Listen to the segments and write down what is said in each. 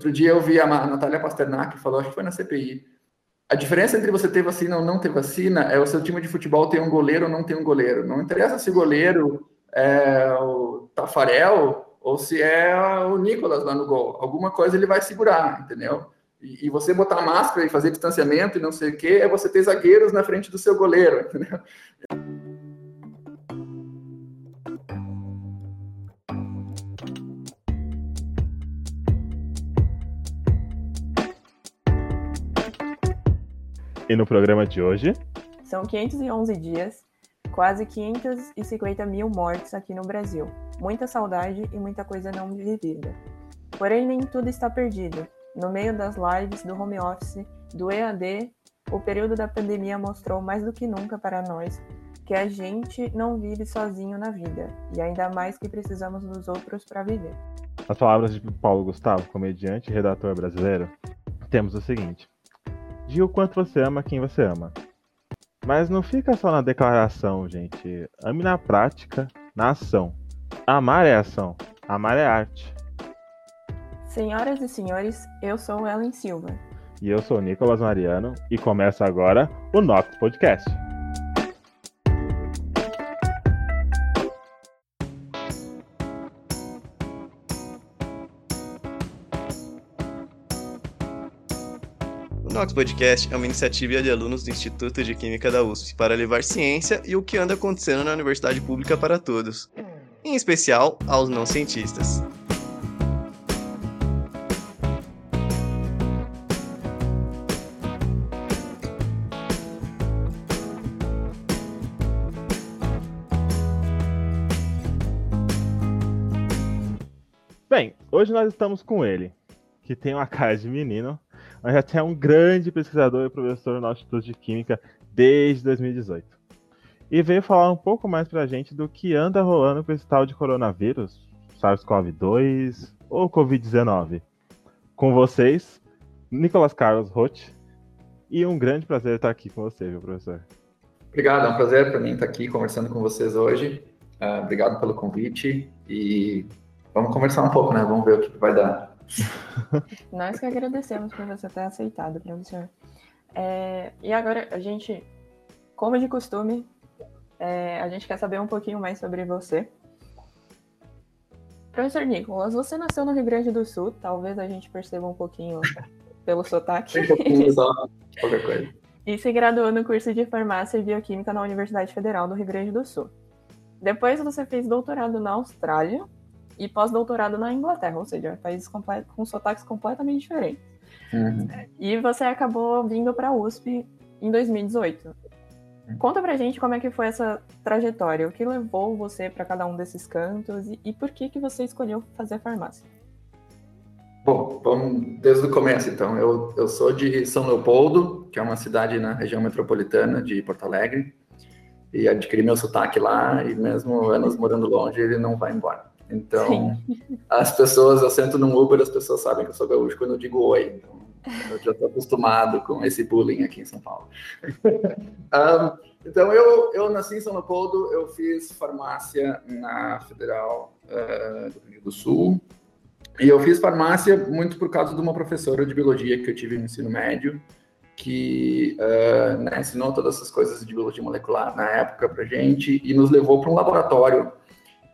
Outro dia eu vi a Natália Pasternak falou, acho que foi na CPI. A diferença entre você ter vacina ou não ter vacina é o seu time de futebol ter um goleiro ou não ter um goleiro. Não interessa se o goleiro é o Tafarel ou se é o Nicolas lá no gol. Alguma coisa ele vai segurar, entendeu? E, e você botar máscara e fazer distanciamento e não sei o quê, é você ter zagueiros na frente do seu goleiro, entendeu? E no programa de hoje? São 511 dias, quase 550 mil mortes aqui no Brasil. Muita saudade e muita coisa não vivida. Porém, nem tudo está perdido. No meio das lives, do home office, do EAD, o período da pandemia mostrou mais do que nunca para nós que a gente não vive sozinho na vida, e ainda mais que precisamos dos outros para viver. As palavras de Paulo Gustavo, comediante e redator brasileiro, temos o seguinte: Diga o quanto você ama quem você ama. Mas não fica só na declaração, gente. Ame na prática, na ação. Amar é ação. Amar é arte. Senhoras e senhores, eu sou Ellen Silva. E eu sou o Nicolas Mariano. E começa agora o Nox Podcast. Nox Podcast é uma iniciativa de alunos do Instituto de Química da USP para levar ciência e o que anda acontecendo na universidade pública para todos, em especial aos não cientistas. Bem, hoje nós estamos com ele, que tem uma cara de menino, mas já é um grande pesquisador e professor no Instituto de Química desde 2018. E veio falar um pouco mais pra gente do que anda rolando com esse tal de coronavírus, SARS-CoV-2 ou Covid-19. Com vocês, Nicolas Carlos Roth, e um grande prazer estar aqui com você, viu, professor? Obrigado, é um prazer para mim estar aqui conversando com vocês hoje. Uh, obrigado pelo convite e vamos conversar um pouco, né? Vamos ver o que vai dar. Nós que agradecemos por você ter aceitado, professor. É, e agora, a gente, como de costume, é, a gente quer saber um pouquinho mais sobre você. Professor Nicolas, você nasceu no Rio Grande do Sul, talvez a gente perceba um pouquinho pelo sotaque. Um pouquinho só, qualquer coisa. E se graduou no curso de Farmácia e Bioquímica na Universidade Federal do Rio Grande do Sul. Depois você fez doutorado na Austrália e pós-doutorado na Inglaterra, ou seja, países com sotaques completamente diferentes. Uhum. E você acabou vindo para a USP em 2018. Uhum. Conta pra gente como é que foi essa trajetória, o que levou você para cada um desses cantos e, e, por que que você escolheu fazer farmácia? Bom, vamos desde o começo então. Eu, eu sou de São Leopoldo, que é uma cidade na região metropolitana de Porto Alegre, e adquiri meu sotaque lá, e mesmo anos morando longe, ele não vai embora. Então, Sim. as pessoas, eu sento num Uber, as pessoas sabem que eu sou gaúcho quando eu digo oi. Então, eu já estou acostumado com esse bullying aqui em São Paulo. um, então, eu, eu nasci em São Leopoldo, eu fiz farmácia na Federal uh, do Rio Grande do Sul. E eu fiz farmácia muito por causa de uma professora de biologia que eu tive no ensino médio, que uh, né, ensinou todas essas coisas de biologia molecular na época para gente e nos levou para um laboratório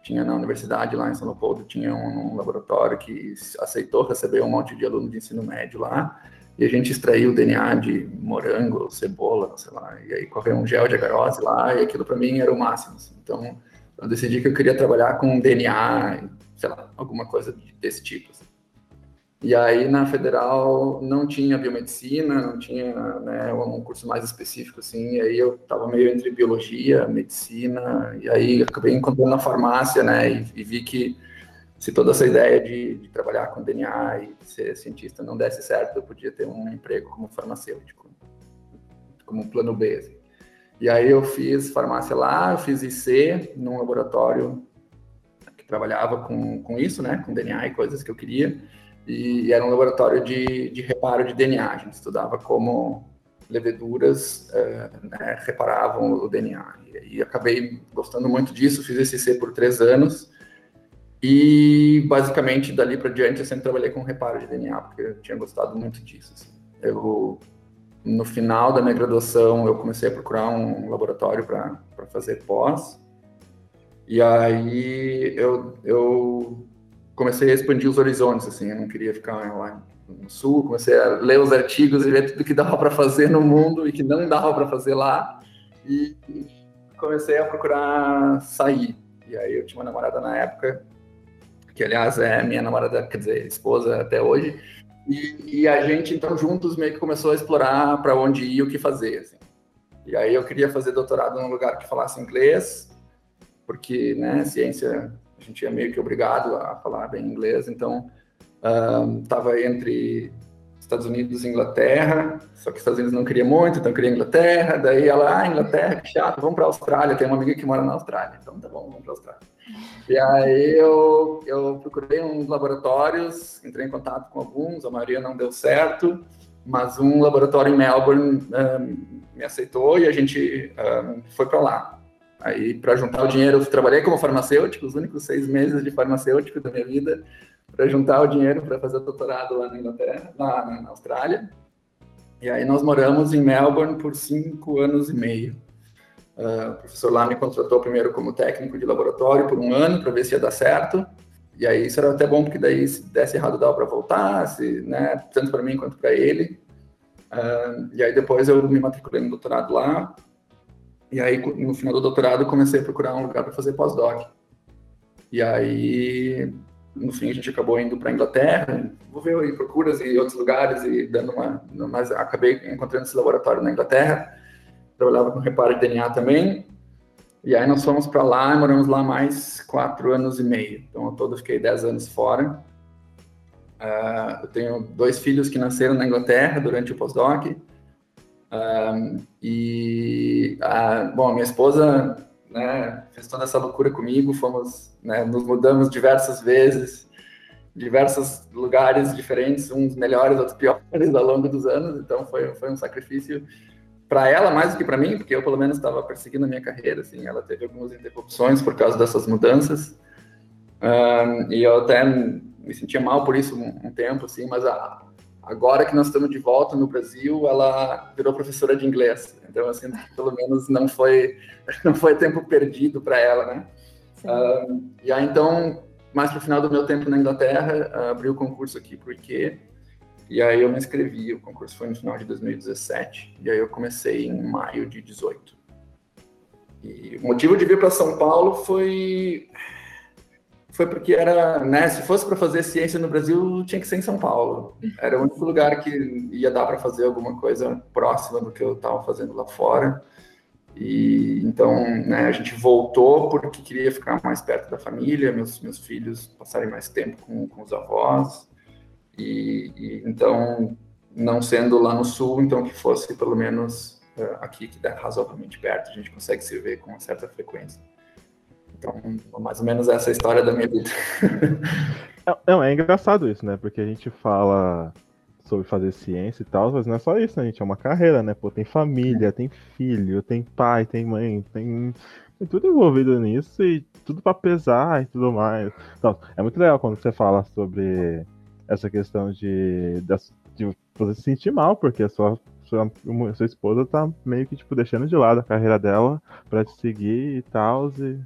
tinha na universidade lá em São Leopoldo, tinha um, um, laboratório que aceitou receber um monte de aluno de ensino médio lá, e a gente extraiu o DNA de morango, cebola, sei lá, e aí correu um gel de agarose lá, e aquilo para mim era o máximo. Assim. Então, eu decidi que eu queria trabalhar com DNA, sei lá, alguma coisa desse tipo. Assim. E aí na federal não tinha biomedicina, não tinha né, um curso mais específico assim. E aí eu estava meio entre biologia, medicina, e aí acabei encontrando na farmácia, né? E, e vi que se toda essa ideia de, de, trabalhar com DNA e ser cientista não desse certo, eu podia ter um emprego como farmacêutico, como plano B. Assim. E aí eu fiz farmácia lá, eu fiz IC num laboratório que trabalhava com, com isso, né? Com DNA e coisas que eu queria e era um laboratório de, de reparo de DNA. A gente estudava como leveduras é, né, reparavam o DNA. E, e, acabei gostando muito disso, fiz esse C por três anos. E basicamente dali para diante eu sempre trabalhei com reparo de DNA, porque eu tinha gostado muito disso. Assim. Eu, no final da minha graduação, eu comecei a procurar um laboratório para fazer pós. E aí eu, eu comecei a expandir os horizontes, assim, eu não queria ficar lá no sul, comecei a ler os artigos e ver tudo que dava para fazer no mundo e que não dava para fazer lá. E comecei a procurar sair. E aí eu tinha uma namorada na época, que aliás é minha namorada, quer dizer, esposa até hoje. E, e a gente, então, juntos meio que começou a explorar para onde ir e o que fazer. Assim. E aí eu queria fazer doutorado num lugar que falasse inglês, porque, né, ciência, gente é meio que obrigado a falar bem inglês, então estava uh, entre Estados Unidos e Inglaterra, só que Estados Unidos não queria muito, então queria Inglaterra, daí ela, ah, Inglaterra, que chato, vamos para a Austrália, tem uma amiga que mora na Austrália, então tá bom, vamos para a Austrália. E aí eu, eu procurei uns laboratórios, entrei em contato com alguns, a maioria não deu certo, mas um laboratório em Melbourne um, me aceitou e a gente um, foi para lá. Aí, para juntar o dinheiro, eu trabalhei como farmacêutico, os únicos seis meses de farmacêutico da minha vida, para juntar o dinheiro para fazer doutorado lá na Inglaterra, lá na Austrália. E aí nós moramos em Melbourne por cinco anos e meio. Uh, o professor lá me contratou primeiro como técnico de laboratório por um ano para ver se ia dar certo. E aí isso era até bom porque daí se desse errado dava para voltar, se, né, tanto para mim quanto para ele. Uh, e aí depois eu me matriculei no doutorado lá. E aí no final do doutorado comecei a procurar um lugar para fazer pós-doc. E aí no fim a gente acabou indo para Inglaterra, envolveu em procuras em outros lugares e dando uma, mas acabei encontrando esse laboratório na Inglaterra, trabalhava com reparo de DNA também, e aí nós fomos para lá e moramos lá mais quatro anos e meio, então ao todo fiquei dez anos fora. Uh, eu tenho dois filhos que nasceram na Inglaterra durante o pós-doc, uh, e, uh, bom, minha esposa né, fez toda essa loucura comigo, fomos, né, nos mudamos diversas vezes, diversos lugares diferentes, uns melhores, outros piores ao longo dos anos, então foi, foi um sacrifício para ela mais do que para mim, porque eu pelo menos estava perseguindo a minha carreira, assim, ela teve algumas interrupções por causa dessas mudanças, um, e eu até me sentia mal por isso um, um tempo, assim, mas a, agora que nós estamos de volta no Brasil, ela virou professora de inglês, então assim, pelo menos não foi não foi tempo perdido para ela, né? Uh, e aí então, mais para o final do meu tempo na Inglaterra, uh, abri o concurso aqui IQ, e aí eu me inscrevi, o concurso foi no final de 2017, e aí eu comecei em maio de 18. E o motivo de vir para São Paulo foi foi porque era, né, se fosse para fazer ciência no Brasil, tinha que ser em São Paulo. Era o único lugar que ia dar para fazer alguma coisa próxima do que eu estava fazendo lá fora. E então, né, a gente voltou porque queria ficar mais perto da família, meus meus filhos passarem mais tempo com, com os avós. E, e, então, não sendo lá no sul, então que fosse pelo menos uh, aqui, que dá razoavelmente perto, a gente consegue se ver com uma certa frequência. Então, mais ou menos essa é a história da minha vida. Não, é engraçado isso, né? Porque a gente fala sobre fazer ciência e tal, mas não é só isso, né, gente? É uma carreira, né? Pô, tem família, tem filho, tem pai, tem mãe, tem, tem tudo envolvido nisso e tudo para pesar e tudo mais. Então, é muito legal quando você fala sobre essa questão de, de, de você se sentir mal, porque a sua, sua, sua esposa tá meio que, tipo, deixando de lado a carreira dela para te seguir e tal, e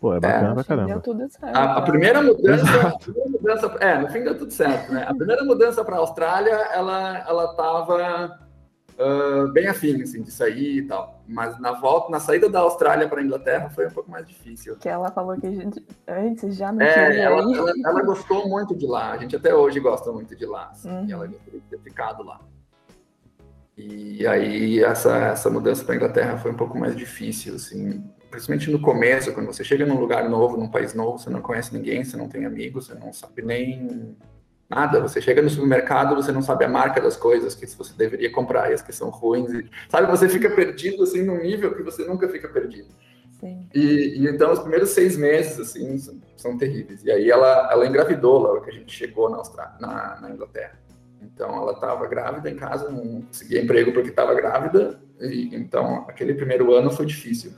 Pô, é bacana é, pra caramba. Deu tudo certo. A, a primeira mudança, a primeira mudança, é, no fim deu tudo certo, né? A primeira mudança para a Austrália, ela, ela tava uh, bem afim, assim, de sair e tal. Mas na volta, na saída da Austrália para a Inglaterra, foi um pouco mais difícil. Que ela falou que a gente antes já não é, queria ela, ela, ela, gostou muito de lá. A gente até hoje gosta muito de lá. Assim, uhum. E ela gostaria de ter ficado lá. E aí essa, essa mudança para a Inglaterra foi um pouco mais difícil, assim principalmente no começo, quando você chega num lugar novo, num país novo, você não conhece ninguém, você não tem amigos, você não sabe nem nada. Você chega no supermercado, você não sabe a marca das coisas que você deveria comprar e as que são ruins. E, sabe, você fica perdido assim num nível que você nunca fica perdido. Sim. E, e então os primeiros seis meses assim são, são, terríveis. E aí ela, ela engravidou logo que a gente chegou na, Austrália, na, na Inglaterra. Então ela estava grávida em casa, não conseguia emprego porque estava grávida. E, então aquele primeiro ano foi difícil.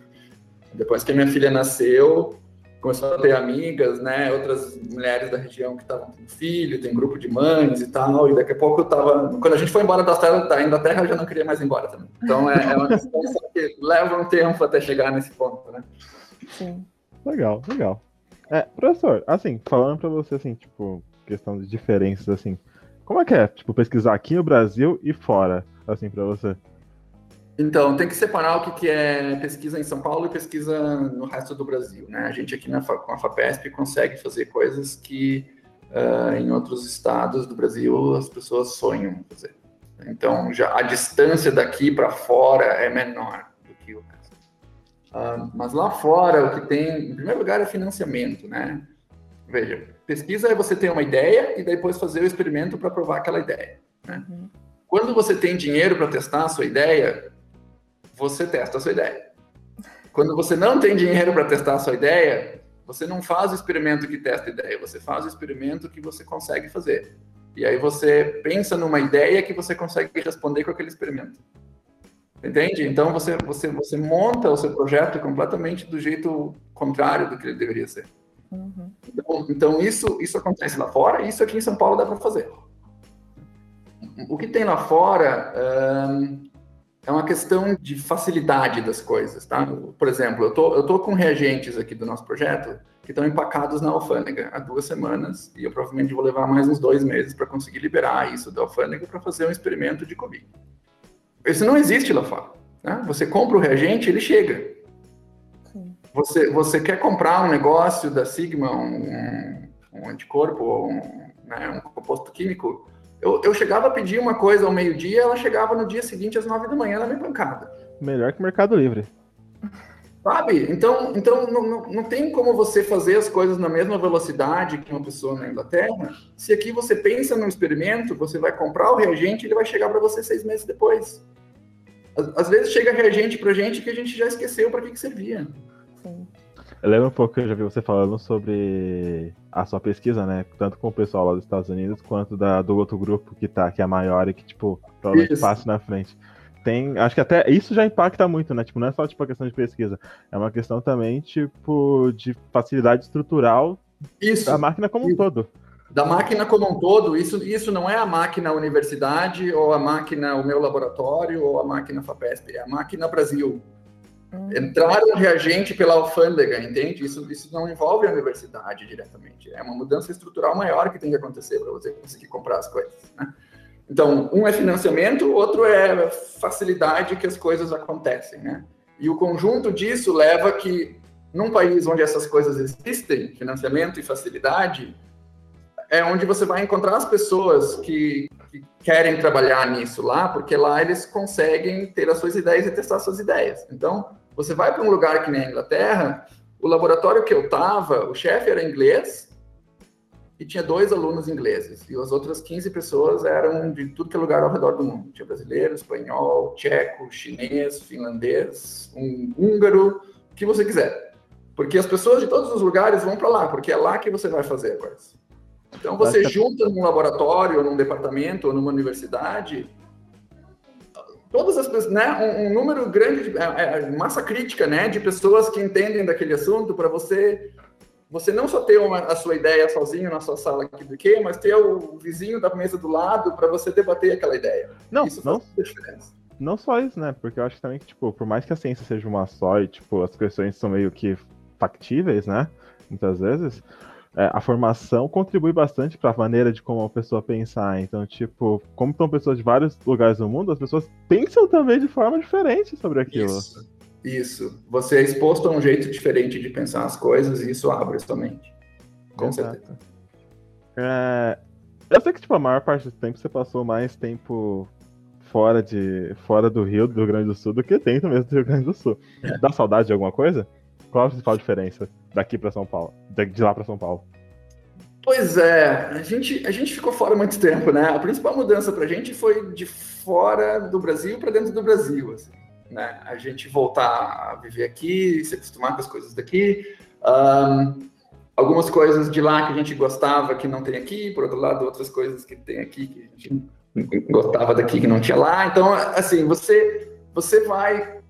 Depois que a minha filha nasceu, começou a ter amigas, né? Outras mulheres da região que estavam com filho, tem grupo de mães e tal. E daqui a pouco eu tava. Quando a gente foi embora da terra, da Inglaterra, eu já não queria mais ir embora também. Então é, é uma questão que leva um tempo até chegar nesse ponto, né? Sim. Legal, legal. É, professor, assim, falando pra você, assim, tipo, questão de diferenças, assim, como é que é, tipo, pesquisar aqui no Brasil e fora, assim, pra você? Então, tem que separar o que, que é pesquisa em São Paulo e pesquisa no resto do Brasil. Né? A gente aqui na, com a FAPESP consegue fazer coisas que uh, em outros estados do Brasil as pessoas sonham fazer. Então, já a distância daqui para fora é menor do que o resto. Uh, mas lá fora, o que tem, em primeiro lugar, é financiamento. Né? Veja, pesquisa é você ter uma ideia e depois fazer o experimento para provar aquela ideia. Né? Uhum. Quando você tem dinheiro para testar a sua ideia, você testa a sua ideia. Quando você não tem dinheiro para testar a sua ideia, você não faz o experimento que testa a ideia, você faz o experimento que você consegue fazer. E aí você pensa numa ideia que você consegue responder com aquele experimento. Entende? Então você, você, você monta o seu projeto completamente do jeito contrário do que ele deveria ser. Uhum. Então, então, isso, isso acontece lá fora e isso aqui em São Paulo dá para fazer. O que tem lá fora é uma questão de facilidade das coisas, tá? Por exemplo, eu tô, eu tô com reagentes aqui do nosso projeto que estão empacados na alfândega há duas semanas e eu provavelmente vou levar mais uns dois meses para conseguir liberar isso da alfândega para fazer um experimento de Covid. Isso não existe lá fora. Né? Você compra o reagente, ele chega. Você, você quer comprar um negócio da Sigma, um, um anticorpo, um, né, um composto químico, eu, eu chegava a pedir uma coisa ao meio-dia, ela chegava no dia seguinte às nove da manhã na minha bancada. Melhor que Mercado Livre. Sabe? Então, então não, não, não, tem como você fazer as coisas na mesma velocidade que uma pessoa na Inglaterra. Se aqui você pensa num experimento, você vai comprar o reagente e ele vai chegar para você seis meses depois. Às, às vezes chega reagente para gente que a gente já esqueceu para que, que servia. Lembro um pouco que eu já vi você falando sobre a sua pesquisa, né? Tanto com o pessoal lá dos Estados Unidos, quanto da, do outro grupo que tá, que é a maior e que, tipo, provavelmente passa na frente. Tem, acho que até isso já impacta muito, né? Tipo, não é só tipo a questão de pesquisa, é uma questão também, tipo, de facilidade estrutural isso, da máquina como isso. um todo. Da máquina como um todo, isso, isso não é a máquina universidade, ou a máquina o meu laboratório, ou a máquina FAPESP, é a máquina Brasil. Entrar um reagente pela alfândega, entende? Isso, isso não envolve a universidade diretamente. É uma mudança estrutural maior que tem que acontecer para você conseguir comprar as coisas. Né? Então, um é financiamento, outro é facilidade que as coisas acontecem. Né? E o conjunto disso leva que, num país onde essas coisas existem, financiamento e facilidade, é onde você vai encontrar as pessoas que, que, querem trabalhar nisso lá, porque lá eles conseguem ter as suas ideias e testar as suas ideias. Então, você vai para um lugar que nem a Inglaterra, o laboratório que eu estava, o chefe era inglês e tinha dois alunos ingleses. E as outras 15 pessoas eram de tudo que é lugar ao redor do mundo. Tinha brasileiro, espanhol, tcheco, chinês, finlandês, um húngaro, o que você quiser. Porque as pessoas de todos os lugares vão para lá, porque é lá que você vai fazer a coisa. Então você junta num laboratório, num departamento, ou numa universidade todas as pessoas, né, um, um número grande, de, é, é, massa crítica, né, de pessoas que entendem daquele assunto para você você não só ter uma, a sua ideia sozinho na sua sala aqui do que, mas ter o vizinho da mesa do lado para você debater aquela ideia. Não, isso não. Não só isso, né? Porque eu acho também que, tipo, por mais que a ciência seja uma só e, tipo, as questões são meio que factíveis, né? Muitas vezes, é, a formação contribui bastante para a maneira de como a pessoa pensar. Então, tipo, como são pessoas de vários lugares do mundo, as pessoas pensam também de forma diferente sobre aquilo. Isso, isso. Você é exposto a um jeito diferente de pensar as coisas e isso abre sua mente. Com Exato. certeza. É, eu sei que, tipo, a maior parte do tempo você passou mais tempo fora, de, fora do Rio, do Rio Grande do Sul, do que dentro mesmo do Rio Grande do Sul. É. Dá saudade de alguma coisa? Qual a principal diferença daqui para São Paulo, de lá para São Paulo? Pois é, a gente, a gente ficou fora muito tempo, né? A principal mudança para a gente foi de fora do Brasil para dentro do Brasil, assim, né? A gente voltar a viver aqui, se acostumar com as coisas daqui. Um, algumas coisas de lá que a gente gostava que não tem aqui, por outro lado, outras coisas que tem aqui que a gente gostava daqui que não tinha lá. Então, assim, você, você vai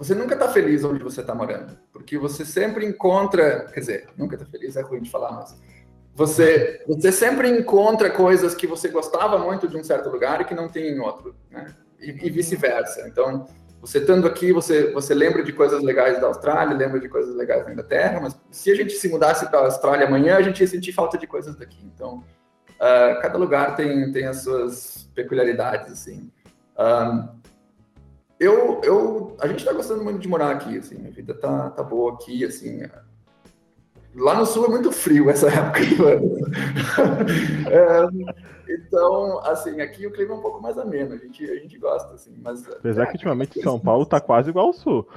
você nunca está feliz onde você está morando, porque você sempre encontra, quer dizer, nunca está feliz, é ruim de falar, mas você, você sempre encontra coisas que você gostava muito de um certo lugar e que não tem em outro, né? E, e vice-versa. Então, você estando aqui, você, você lembra de coisas legais da Austrália, lembra de coisas legais da Inglaterra, mas se a gente se mudasse para a Austrália amanhã, a gente ia sentir falta de coisas daqui. Então, uh, cada lugar tem, tem as suas peculiaridades, assim. Um, eu, eu, a gente está gostando muito de morar aqui, assim, a vida tá, tá boa aqui, assim, Lá no sul é muito frio essa época do ano. é, então, assim, aqui o clima é um pouco mais ameno, a gente, a gente gosta, assim, mas... Apesar que ultimamente São Paulo tá quase igual ao sul.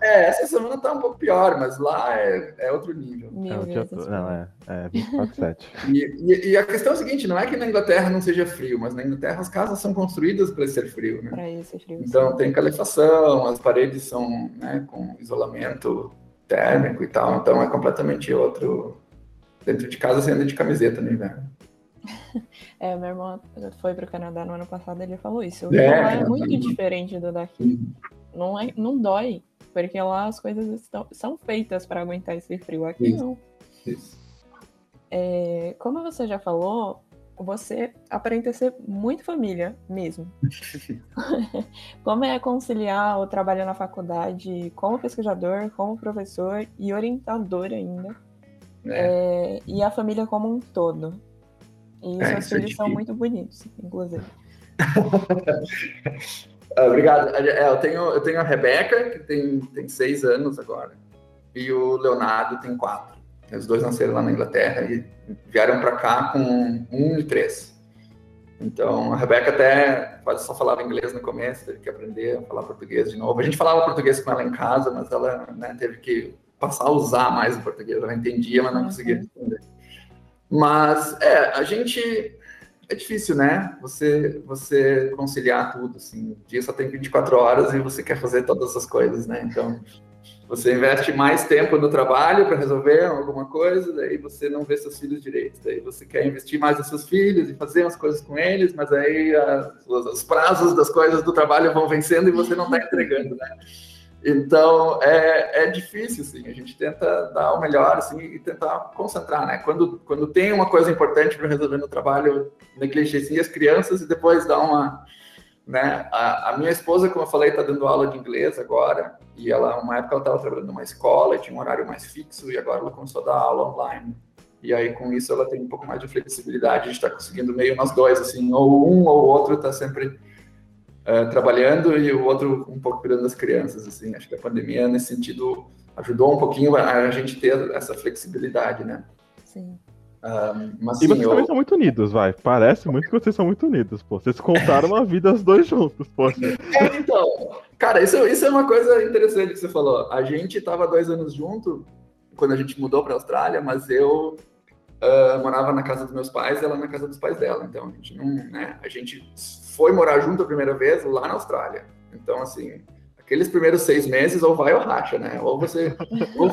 É, essa semana tá um pouco pior, mas lá é, é outro nível. É, não, é, é 24, 7. E, e, e, a questão é a seguinte, não é que na Inglaterra não seja frio, mas na Inglaterra as casas são construídas para ser frio, né? Para ser frio. Então sim. tem calefação, as paredes são né, com isolamento térmico e tal, então é completamente outro. Dentro de casa você anda de camiseta no inverno. É, meu irmão foi para o Canadá no ano passado ele falou isso. O é, lá é muito diferente do daqui. Não, é, não dói, porque lá as coisas estão, são feitas para aguentar esse frio. Aqui isso. não. Isso. É, como você já falou, você aparenta ser muito família mesmo. como é conciliar o trabalho na faculdade como pesquisador, como professor e orientador ainda, é. É, e a família como um todo. E é, seus filhos são muito bonitos, inclusive. Obrigado. É, eu, tenho, eu tenho a Rebeca, que tem, tem seis anos agora, e o Leonardo tem quatro. Os dois nasceram lá na Inglaterra e vieram para cá com um e três. Então, a Rebeca até quase só falava inglês no começo, teve que aprender a falar português de novo. A gente falava português com ela em casa, mas ela né, teve que passar a usar mais o português. Ela entendia, mas não uhum. conseguia responder. Mas, é, a gente... É difícil, né? Você, você conciliar tudo, assim. O dia só tem 24 horas e você quer fazer todas as coisas, né? Então, você investe mais tempo no trabalho para resolver alguma coisa, daí você não vê seus filhos direito. Daí você quer investir mais nos seus filhos e fazer as coisas com eles, mas aí os, os prazos das coisas do trabalho vão vencendo e você não está entregando, né? Então é, é difícil, assim. A gente tenta dar o melhor, assim, e tentar concentrar, né? Quando, quando tem uma coisa importante para resolver no trabalho, negligencia as crianças e depois dá uma né? A, a, minha esposa, como eu falei, está dando aula de inglês agora, e ela, uma época, ela estava trabalhando numa escola, tinha um horário mais fixo, e agora ela começou a dar aula online. E aí, com isso, ela tem um pouco mais de flexibilidade, a gente está conseguindo meio nós dois, assim, ou um ou outro está sempre uh, trabalhando e o outro um pouco cuidando das crianças, assim. Acho que a pandemia, nesse sentido, ajudou um pouquinho a, a gente ter essa flexibilidade, né? Sim. Um, mas, e vocês eu... também são muito unidos, vai. Parece muito que vocês são muito unidos, pô. Vocês contaram a vida os dois juntos, pô. É, então, cara, isso, isso é uma coisa interessante que você falou. A gente tava dois anos junto quando a gente mudou para a Austrália, mas eu uh, morava na casa dos meus pais, ela na casa dos pais dela. Então a gente não, né? A gente foi morar junto a primeira vez lá na Austrália. Então assim, aqueles primeiros seis meses ou vai ou racha, né? Ou você ou,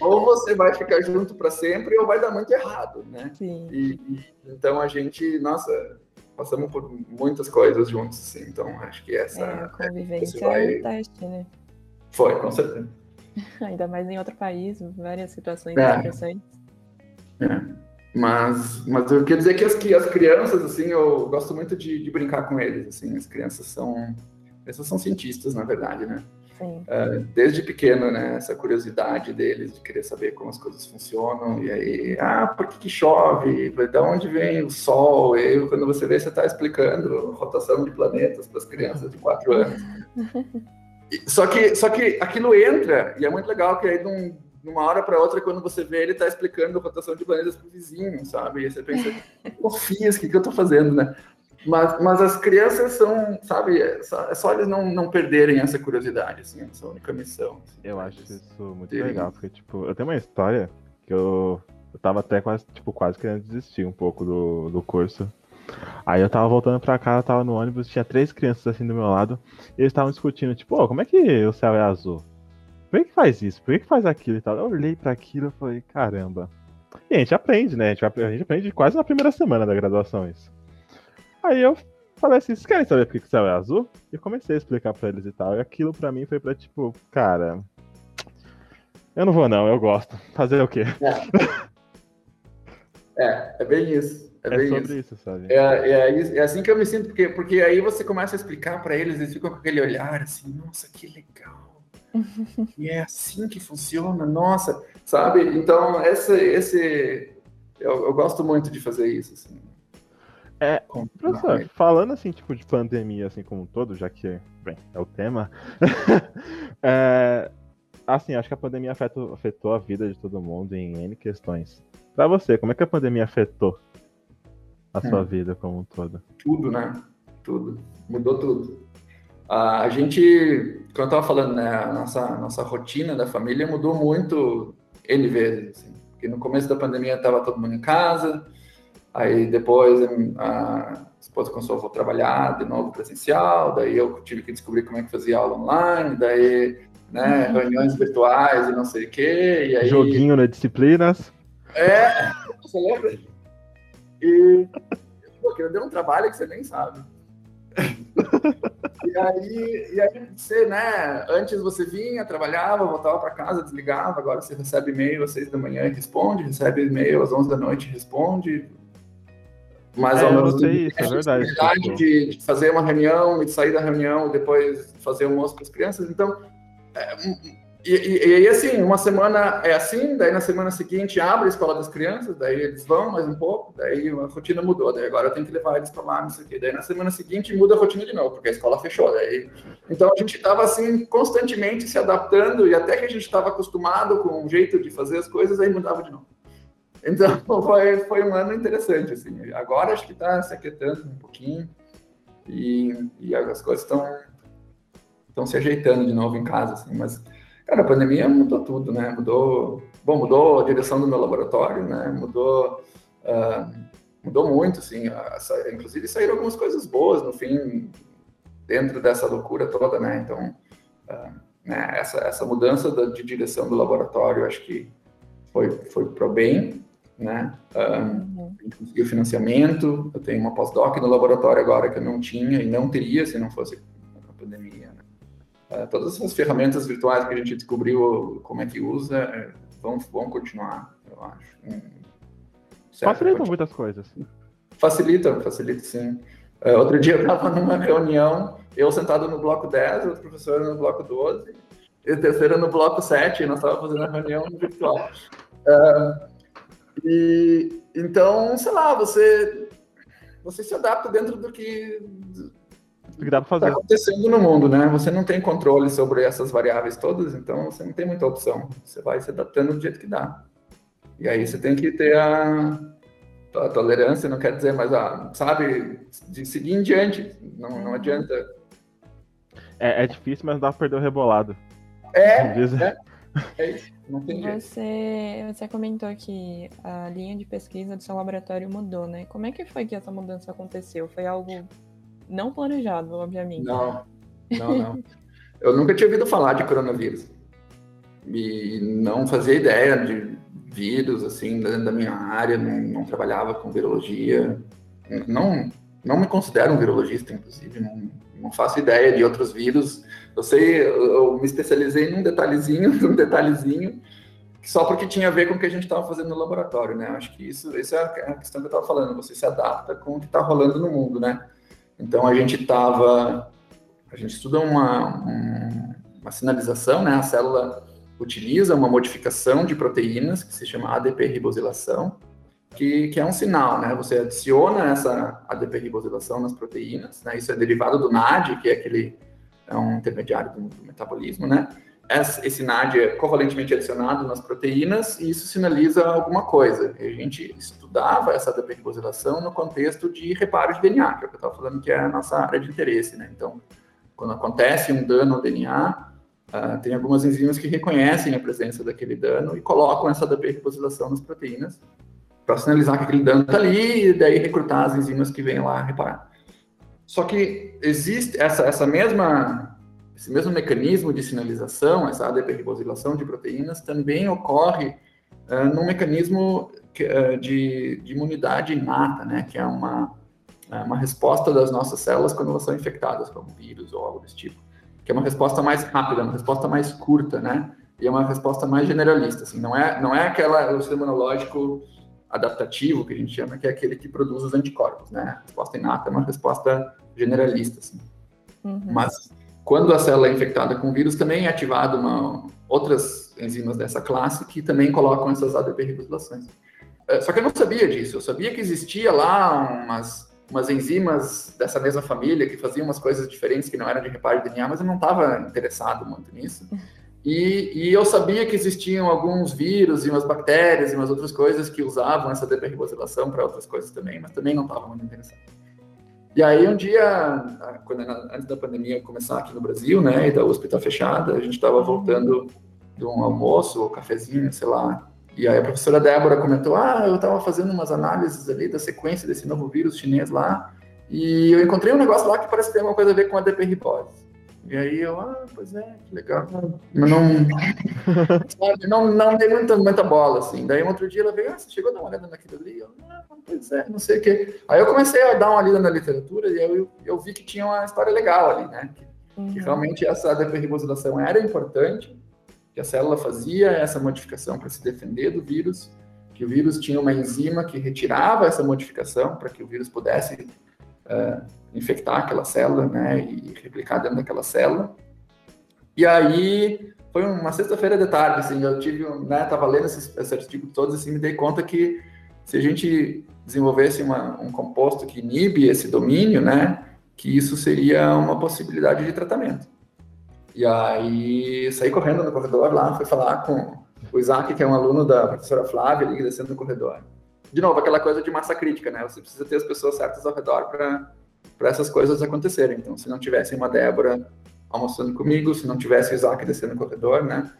ou você vai ficar junto para sempre ou vai dar muito errado, né? Sim. E, então a gente, nossa, passamos por muitas coisas juntos, assim, então acho que essa. É, a convivência vai... é um teste, né? Foi, com certeza. Ainda mais em outro país, várias situações é. interessantes. É. Mas, mas eu queria dizer que as, que as crianças, assim, eu gosto muito de, de brincar com eles, assim, as crianças são, essas são cientistas, na verdade, né? Uh, desde pequeno, né? Essa curiosidade deles de querer saber como as coisas funcionam. E aí, ah, por que, que chove? De onde vem o sol? E aí, quando você vê, você está explicando rotação de planetas para as crianças de quatro anos. só, que, só que aquilo entra, e é muito legal que aí, num, numa hora para outra, quando você vê, ele está explicando rotação de planetas para o vizinho, sabe? E você pensa, porfias, o que, que eu estou fazendo, né? Mas, mas as crianças são, sabe, é só, é só eles não, não perderem essa curiosidade, assim, essa única missão. Assim, eu acho isso muito legal, porque, tipo, eu tenho uma história que eu, eu tava até quase, tipo, quase querendo desistir um pouco do, do curso. Aí eu tava voltando pra casa, tava no ônibus, tinha três crianças assim do meu lado, e eles estavam discutindo, tipo, oh, como é que o céu é azul? Por que, que faz isso? Por que, que faz aquilo e tal? Eu olhei para aquilo e falei, caramba. E a gente aprende, né? A gente aprende quase na primeira semana da graduação isso. Aí eu falei assim, vocês querem saber por que o céu é azul? E comecei a explicar pra eles e tal. E aquilo pra mim foi pra tipo, cara. Eu não vou não, eu gosto. Fazer o quê? É, é, é bem isso. É, É bem sobre isso. isso, sabe? É, é, isso- é assim que eu me sinto, porque, porque aí você começa a explicar para eles, eles ficam com aquele olhar assim, nossa, que legal. e é assim que funciona, nossa, sabe? Então, esse, esse eu, eu gosto muito de fazer isso. Assim. É, Professor, falando assim, tipo, de pandemia, assim, como um todo, já que, bem, é o tema. é, assim, acho que a pandemia afetou, afetou a vida de todo mundo em N questões. Pra você, como é que a pandemia afetou a sua Hum. vida como um todo? tudo, né? Tudo. Mudou tudo. A gente, como eu estava falando, né, a nossa, nossa rotina da família mudou muito N vezes. Assim, porque no começo da pandemia estava todo mundo em casa, aí depois a esposa começou a trabalhar de novo presencial, daí eu tive que descobrir como é que fazia aula online, daí né, reuniões virtuais e não sei o quê, e aí... Joguinho na disciplinas. É, você lembra? E pô, aquilo deu um trabalho que você nem sabe. e aí, e aí você, né? Antes você vinha, trabalhava, voltava para casa, desligava. Agora você recebe e-mail às seis da manhã e responde, recebe e-mail às onze da noite e responde. Mais É, ou menos. isso, é a verdade, possibilidade tipo- de, de fazer uma reunião e de sair da reunião, depois fazer almoço com as crianças. Então, é, e, aí, assim, uma semana é assim, daí na semana seguinte abre a escola das crianças, daí eles vão mais um pouco, daí a rotina mudou, daí agora eu tenho que levar eles para lá, não sei o quê. Daí na semana seguinte muda a rotina de novo, porque a escola fechou. Daí... Então a gente estava, assim, constantemente se adaptando, e até que a gente estava acostumado com um jeito de fazer as coisas, aí mudava de novo. Então foi, foi um ano interessante, assim. Agora acho que está se aquietando um pouquinho, e, e as coisas estão estão se ajeitando de novo em casa, assim, mas Cara, a pandemia mudou tudo, né? Mudou, bom, mudou a direção do meu laboratório, né? Mudou, ah, mudou muito, assim. a- sa- inclusive saíram algumas coisas boas no fim, dentro dessa loucura toda, né? Então, ah, né? Essa, essa mudança da- de direção do laboratório, acho que foi foi pro bem, né? Ah, Uhum. a gente conseguiu financiamento. Eu tenho uma pós-doc no laboratório agora que eu não tinha e não teria se não fosse a pandemia. Né? Eh, todas essas ferramentas virtuais que a gente descobriu como é que usa eh, vão, vão continuar, eu acho. Certo, Facilitam continua. muitas coisas. Facilita, facilita sim. Eh, outro dia eu estava numa reunião, eu sentado no bloco 10, outro professor no bloco 12, e o terceiro no bloco 7, e nós estávamos fazendo a reunião virtual. Ah, e então, sei lá, você você se adapta dentro do que está acontecendo no mundo, né? Você não tem controle sobre essas variáveis todas, então você não tem muita opção. Você vai se adaptando do jeito que dá. E aí você tem que ter a, a tolerância, não quer dizer, mas a, sabe, de seguir em diante. Não, não adianta. É, é difícil, mas não dá pra perder o rebolado. É, é, é isso. Não tem jeito. Você, você comentou que a linha de pesquisa do seu laboratório mudou, né? Como é que foi que essa mudança aconteceu? Foi algo não planejado, obviamente. Não, não, não. Eu nunca tinha ouvido falar de coronavírus. E não fazia ideia de vírus, assim, dentro da minha área, não, não trabalhava com virologia. Não, não me considero um virologista, inclusive, não, não faço ideia de outros vírus. Eu sei, eu, eu me especializei num detalhezinho, num detalhezinho, só porque tinha a ver com o que a gente estava fazendo no laboratório, né? Acho que isso, isso é a questão que eu estava falando, você se adapta com o que está rolando no mundo, né? Então a gente estava, a gente estuda uma, um- uma sinalização, né? A célula utiliza uma modificação de proteínas que se chama ADP ribosilação, que, que é um sinal, né? Você adiciona essa ADP ribosilação nas proteínas, né? Isso é derivado do NAD, que é aquele é um intermediário do, do metabolismo, né? Esse, esse NAD é covalentemente adicionado nas proteínas e isso sinaliza alguma coisa. E a gente estudava essa ADP ribosilação no contexto de reparo de DNA, que é o que eu estava falando que é a nossa área de interesse, né? Então, quando acontece um dano ao DNA, ah, tem algumas enzimas que reconhecem a presença daquele dano e colocam essa ADP ribosilação nas proteínas para sinalizar que aquele dano está ali e daí recrutar as enzimas que vêm lá reparar. Só que existe essa, essa mesma, esse mesmo mecanismo de sinalização, essa ADP ribosilação de proteínas, também ocorre uh, num mecanismo que, uh, de, de, imunidade inata, né? Que é uma, é uma resposta das nossas células quando elas são infectadas com um vírus ou algo desse tipo. Que é uma resposta mais rápida, uma resposta mais curta, né? E é uma resposta mais generalista, assim. Não é, não é aquela, o sistema imunológico adaptativo, que a gente chama, que é aquele que produz os anticorpos, né? A resposta inata é uma resposta generalista, assim. Uhum. Mas quando a célula é infectada com vírus, também é ativado uma, outras enzimas dessa classe que também colocam essas ADP regulações. É, só que eu não sabia disso. Eu sabia que existia lá umas, umas enzimas dessa mesma família que faziam umas coisas diferentes que não eram de reparo de DNA, mas eu não estava interessado muito nisso. E, e, eu sabia que existiam alguns vírus e umas bactérias e umas outras coisas que usavam essa deperribosylação para outras coisas também, mas também não estava muito interessado. E aí um dia, quando, antes da pandemia começar aqui no Brasil, né, e da USP estar tá fechada, a gente estava voltando de um almoço ou cafezinho, sei lá, e aí a professora Débora comentou: ah, eu estava fazendo umas análises ali da sequência desse novo vírus chinês lá, e eu encontrei um negócio lá que parece que tem alguma coisa a ver com a DP ribose. E aí eu, ah, pois é, que legal. Mas não, não, não dei muita, muita bola, assim. Daí um outro dia ela veio, ah, você chegou a dar uma olhada naquilo ali? Eu, ah, pois é, não sei o quê. Aí eu comecei a dar uma lida na literatura e eu, eu vi que tinha uma história legal ali, né? Que, uhum. que realmente essa deperribosilação era importante, que a célula fazia essa modificação para se defender do vírus, que o vírus tinha uma enzima que retirava essa modificação para que o vírus pudesse uh, infectar aquela célula, né, e replicar dentro daquela célula. E aí foi uma sexta-feira de tarde, assim, eu tive, né, tava lendo esses, esses artigos todos, assim, me dei conta que se a gente desenvolvesse uma, um composto que inibe esse domínio, né, que isso seria uma possibilidade de tratamento. E aí saí correndo no corredor lá, fui falar com o Isaac, que é um aluno da professora Flávia, ali descendo no corredor. De novo, aquela coisa de massa crítica, né? Você precisa ter as pessoas certas ao redor para essas coisas acontecerem. Então, se não tivesse uma Débora almoçando comigo, se não tivesse o Isaac descendo no corredor, né?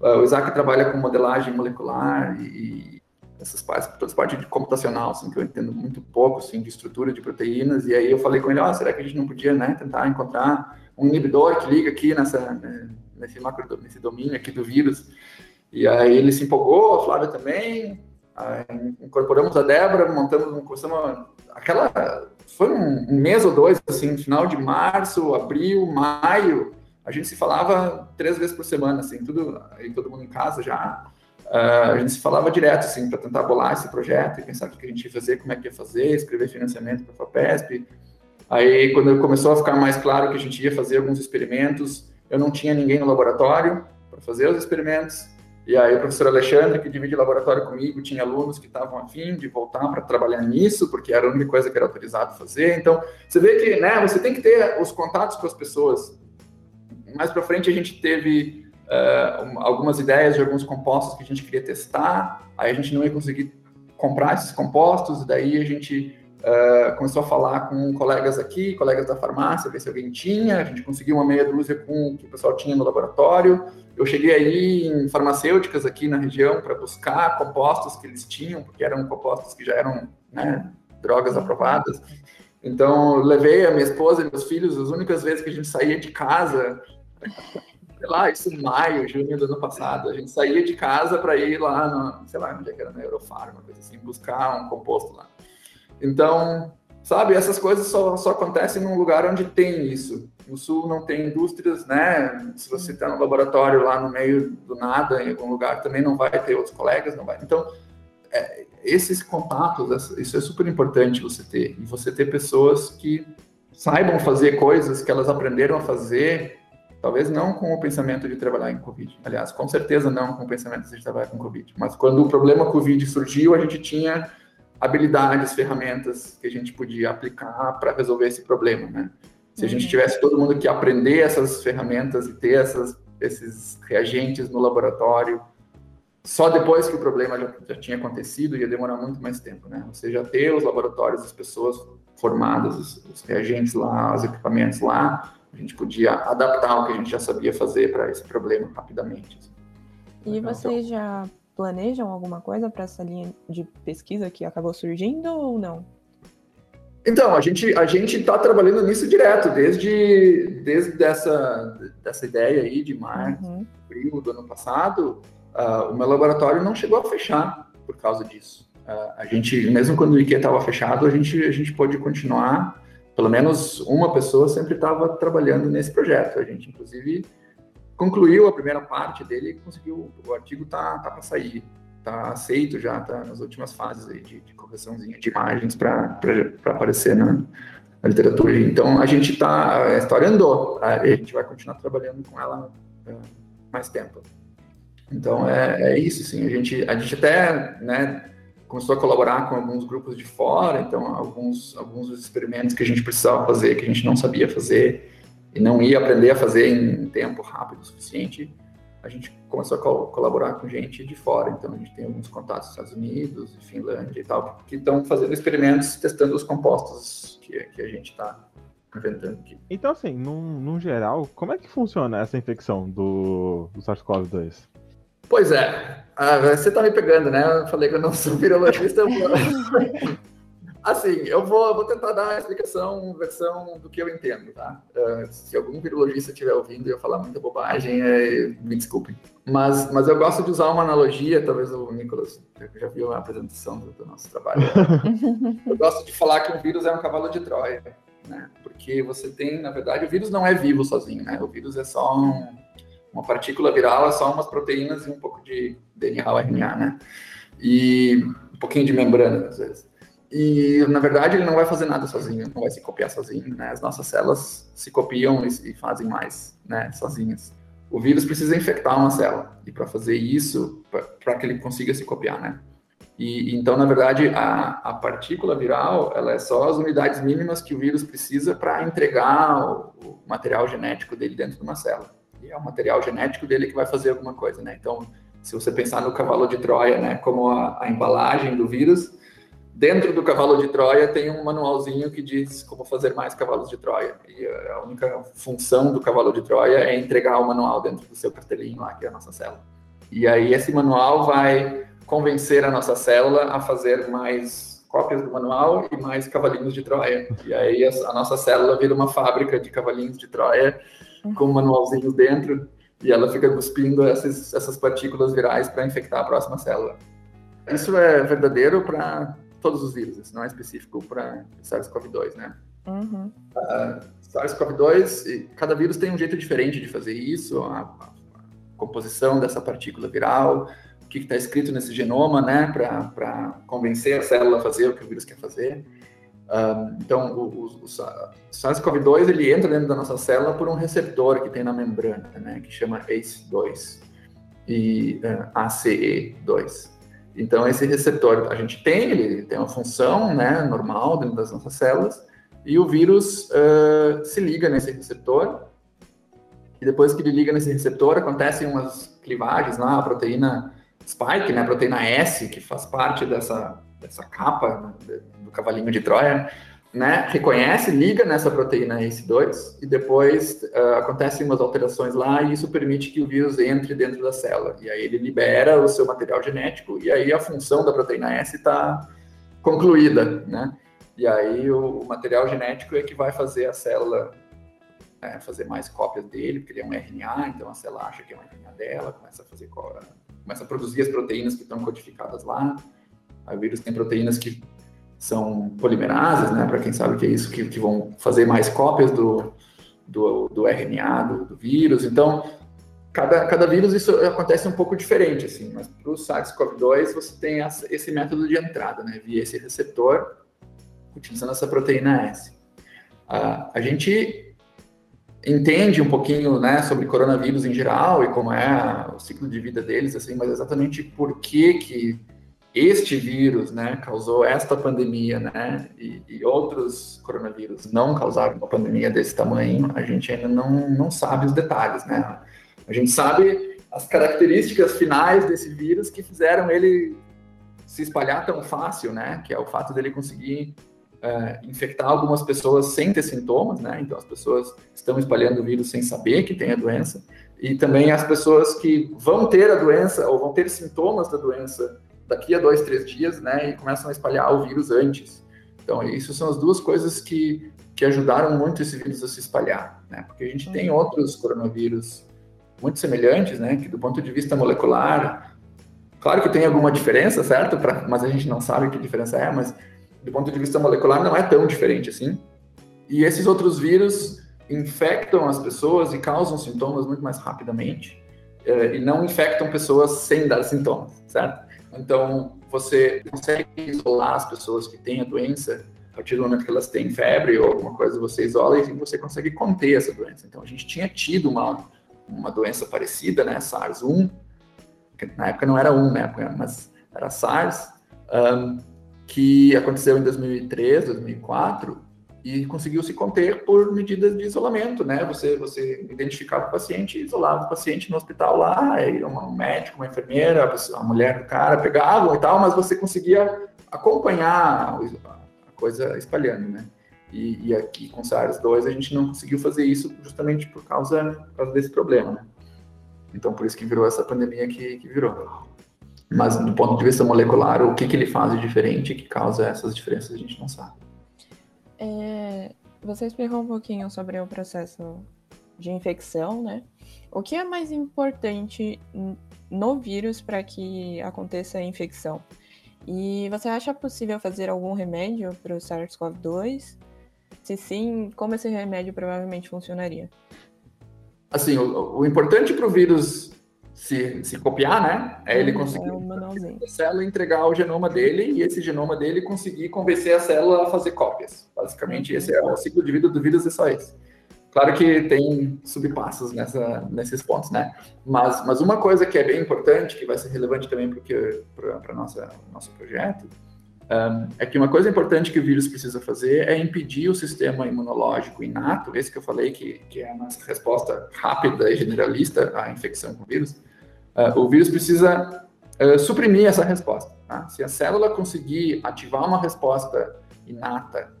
O Isaac trabalha com modelagem molecular e essas partes, toda essa parte de computacional, assim, que eu entendo muito pouco, assim, de estrutura de proteínas. E aí eu falei com ele, oh, será que a gente não podia, né, tentar encontrar um inibidor que liga aqui nessa, né, nesse, macro, nesse domínio aqui do vírus. E aí ele se empolgou, a Flávia também, incorporamos a Débora, montamos, começamos aquela, foi um, mês ou dois, assim, final de março, abril, maio, a gente se falava três vezes por semana, assim, tudo, aí todo mundo em casa já, uh, a gente se falava direto, assim, para tentar bolar esse projeto e pensar o que a gente ia fazer, como é que ia fazer, escrever financiamento para a FAPESP, Aí, quando começou a ficar mais claro que a gente ia fazer alguns experimentos, eu não tinha ninguém no laboratório para fazer os experimentos. E aí, o professor Alexandre, que divide o laboratório comigo, tinha alunos que estavam afim de voltar para trabalhar nisso, porque era a única coisa que era autorizado fazer. Então, você vê que né, você tem que ter os contatos com as pessoas. Mais para frente, a gente teve uh, algumas ideias de alguns compostos que a gente queria testar, aí a gente não ia conseguir comprar esses compostos, daí a gente Uh, começou a falar com colegas aqui, colegas da farmácia, ver se alguém tinha. A gente conseguiu uma meia dúzia com o que o pessoal tinha no laboratório. Eu cheguei aí em farmacêuticas aqui na região para buscar compostos que eles tinham, porque eram compostos que já eram né, drogas aprovadas. Então, levei a minha esposa e meus filhos, as únicas vezes que a gente saía de casa, sei lá, isso em maio, junho do ano passado, a gente saía de casa para ir lá, no, sei lá, onde é era, na Eurofarma, coisa assim, buscar um composto lá. Então, sabe, essas coisas só, só acontecem num lugar onde tem isso. No sul não tem indústrias, né? Se você está no laboratório lá no meio do nada, em algum lugar, também não vai ter outros colegas, não vai. Então, é, esses contatos, isso é super importante você ter. E você ter pessoas que saibam fazer coisas que elas aprenderam a fazer, talvez não com o pensamento de trabalhar em Covid. Aliás, com certeza não com o pensamento de trabalhar com Covid. Mas quando o problema Covid surgiu, a gente tinha habilidades, ferramentas que a gente podia aplicar para resolver esse problema, né? Se a gente uhum. tivesse todo mundo que aprender essas ferramentas e ter essas, esses reagentes no laboratório, só depois que o problema já, já, tinha acontecido ia demorar muito mais tempo, né? Você já ter os laboratórios, as pessoas formadas, os, os reagentes lá, os equipamentos lá, a gente podia adaptar o que a gente já sabia fazer para esse problema rapidamente. Assim. E então, vocês já planejam alguma coisa para essa linha de pesquisa que acabou surgindo ou não? Então, a gente a gente está trabalhando nisso direto, desde, desde essa, dessa ideia aí de março, uhum. abril do ano passado, uh, o meu laboratório não chegou a fechar por causa disso. Uh, a gente, mesmo quando o IQ estava fechado, a gente, a gente pôde continuar, pelo menos uma pessoa sempre estava trabalhando nesse projeto. A gente, inclusive, concluiu a primeira parte dele conseguiu, o artigo tá, tá para sair, tá aceito já, tá nas últimas fases aí de, de correçãozinha de imagens para aparecer na, na, literatura. Então, a gente tá, a história andou, a gente vai continuar trabalhando com ela uh, mais tempo. Então, é, é isso, sim, a gente, a gente até, né, começou a colaborar com alguns grupos de fora, então alguns alguns dos experimentos que a gente precisava fazer que a gente não sabia fazer e não ia aprender a fazer em tempo rápido o suficiente, a gente começou a co colaborar com gente de fora. Então a gente tem alguns contatos nos Estados Unidos, Finlândia e tal, que estão fazendo experimentos testando os compostos que, que a gente está inventando aqui. Então assim, num, num geral, como é que funciona essa infecção do, do SARS-CoV-2? Pois é, ah, você tá me pegando, né? Eu falei que eu não sou virologista. assim, eu vou, eu vou tentar dar a explicação, versão do que eu entendo, tá? Uh, se algum virologista estiver ouvindo e eu falar muita bobagem, é, me desculpem. Mas, mas eu gosto de usar uma analogia, talvez o Nicolas já viu a apresentação do, do nosso trabalho. eu gosto de falar que um vírus é um cavalo de Troia, né? Porque você tem, na verdade, o vírus não é vivo sozinho, né? O vírus é só um uma partícula viral é só umas proteínas e um pouco de DNA ou RNA, né? E um pouquinho de membrana, às vezes. E, na verdade, ele não vai fazer nada sozinho, não vai se copiar sozinho, né? As nossas células se copiam e, e fazem mais, né, sozinhas. O vírus precisa infectar uma célula, e para fazer isso, para que ele consiga se copiar, né? E, então, na verdade, a, a partícula viral, ela é só as unidades mínimas que o vírus precisa para entregar o, o material genético dele dentro de uma célula é o material genético dele que vai fazer alguma coisa, né? Então, se você pensar no cavalo de Troia, né, como a, a embalagem do vírus, dentro do cavalo de Troia tem um manualzinho que diz como fazer mais cavalos de Troia. E a única função do cavalo de Troia é entregar o manual dentro do seu cartelinho lá, que é a nossa célula. E aí esse manual vai convencer a nossa célula a fazer mais cópias do manual e mais cavalinhos de Troia. E aí a, nossa célula vira uma fábrica de cavalinhos de Troia com um manualzinho dentro e ela fica cuspindo essas, essas partículas virais para infectar a próxima célula. Isso é verdadeiro para todos os vírus, isso não é específico para SARS-CoV-2, né? Uhum. Uh, SARS-CoV-2, cada vírus tem um jeito diferente de fazer isso, a, a, composição dessa partícula viral, o que está escrito nesse genoma, né, para convencer a célula a fazer o que o vírus quer fazer então, o, o, o SARS-CoV-2 ele entra dentro da nossa célula por um receptor que tem na membrana, né, que chama ACE2 e uh, ACE2. Então, esse receptor a gente tem, ele tem uma função né, normal dentro das nossas células, e o vírus uh, se liga nesse receptor, e depois que ele liga nesse receptor, acontecem umas clivagens lá, a proteína spike, né, a proteína S, que faz parte dessa, dessa capa né, do cavalinho de Troia, né, reconhece, liga nessa proteína ACE2 e depois uh, acontecem umas alterações lá e isso permite que o vírus entre dentro da célula. E aí ele libera o seu material genético e aí a função da proteína S está concluída, né? E aí o, o, material genético é que vai fazer a célula é, fazer mais cópias dele, porque ele é um RNA, então a célula acha que é um RNA dela, começa a fazer começa a produzir as proteínas que estão codificadas lá. O vírus tem proteínas que são polimerases, né, para quem sabe o que é isso, que, que vão fazer mais cópias do, do, do RNA do, do, vírus. Então, cada, cada vírus isso acontece um pouco diferente, assim, mas para o SARS-CoV-2 você tem essa, esse método de entrada, né, via esse receptor, utilizando essa proteína S. A gente entende um pouquinho, né, sobre coronavírus em geral e como é o ciclo de vida deles, assim, mas exatamente por que que este vírus, né, causou esta pandemia, né, e, e, outros coronavírus não causaram uma pandemia desse tamanho, a gente ainda não, não sabe os detalhes, né. A gente sabe as características finais desse vírus que fizeram ele se espalhar tão fácil, né, que é o fato dele conseguir uh, infectar algumas pessoas sem ter sintomas, né, então as pessoas estão espalhando o vírus sem saber que tem a doença, e também as pessoas que vão ter a doença ou vão ter sintomas da doença daqui a dois, três dias, né, e começam a espalhar o vírus antes. Então, isso são as duas coisas que, que ajudaram muito esse vírus a se espalhar, né, porque a gente tem outros coronavírus muito semelhantes, né, que do ponto de vista molecular, Claro que tem alguma diferença, certo? Pra, mas a gente não sabe que diferença é, mas do ponto de vista molecular não é tão diferente assim. E esses outros vírus infectam as pessoas e causam sintomas muito mais rapidamente eh, e não infectam pessoas sem dar sintomas, certo? Então, você consegue isolar as pessoas que têm a doença a partir do momento que elas têm febre ou alguma coisa, você isola e você consegue conter essa doença. Então, a gente tinha tido uma, uma doença parecida, né, SARS-1, que na época não era 1, né, mas era SARS, um, que aconteceu em 2003, 2004, e conseguiu se conter por medidas de isolamento, né? Você, você identificava o paciente, isolava o paciente no hospital lá, um médico, uma enfermeira, a mulher do cara pegavam e tal, mas você conseguia acompanhar a coisa espalhando, né? E, e aqui com SARS-2 a gente não conseguiu fazer isso justamente por causa, por causa desse problema, né? Então por isso que virou essa pandemia que, que virou. Mas do ponto de vista molecular, o que, que ele faz de diferente que causa essas diferenças a gente não sabe. É, você explicou um pouquinho sobre o processo de infecção, né? O que é mais importante no vírus para que aconteça a infecção? E você acha possível fazer algum remédio para o SARS-CoV-2? Se sim, como esse remédio provavelmente funcionaria? Assim, o, o importante para o vírus se, se copiar, né? É ele conseguir a célula entregar o genoma dele e esse genoma dele conseguir convencer a célula a fazer cópias. Basicamente, esse é o ciclo de vida do vírus, é só esse. Claro que tem subpassos nessa, nesses pontos, né? Mas, mas uma coisa que é bem importante, que vai ser relevante também para o nosso projeto, um, é que uma coisa importante que o vírus precisa fazer é impedir o sistema imunológico inato, esse que eu falei que, que é a nossa resposta rápida e generalista à infecção com o vírus, Uh, o vírus precisa uh, suprimir essa resposta. Tá? Se a célula conseguir ativar uma resposta inata,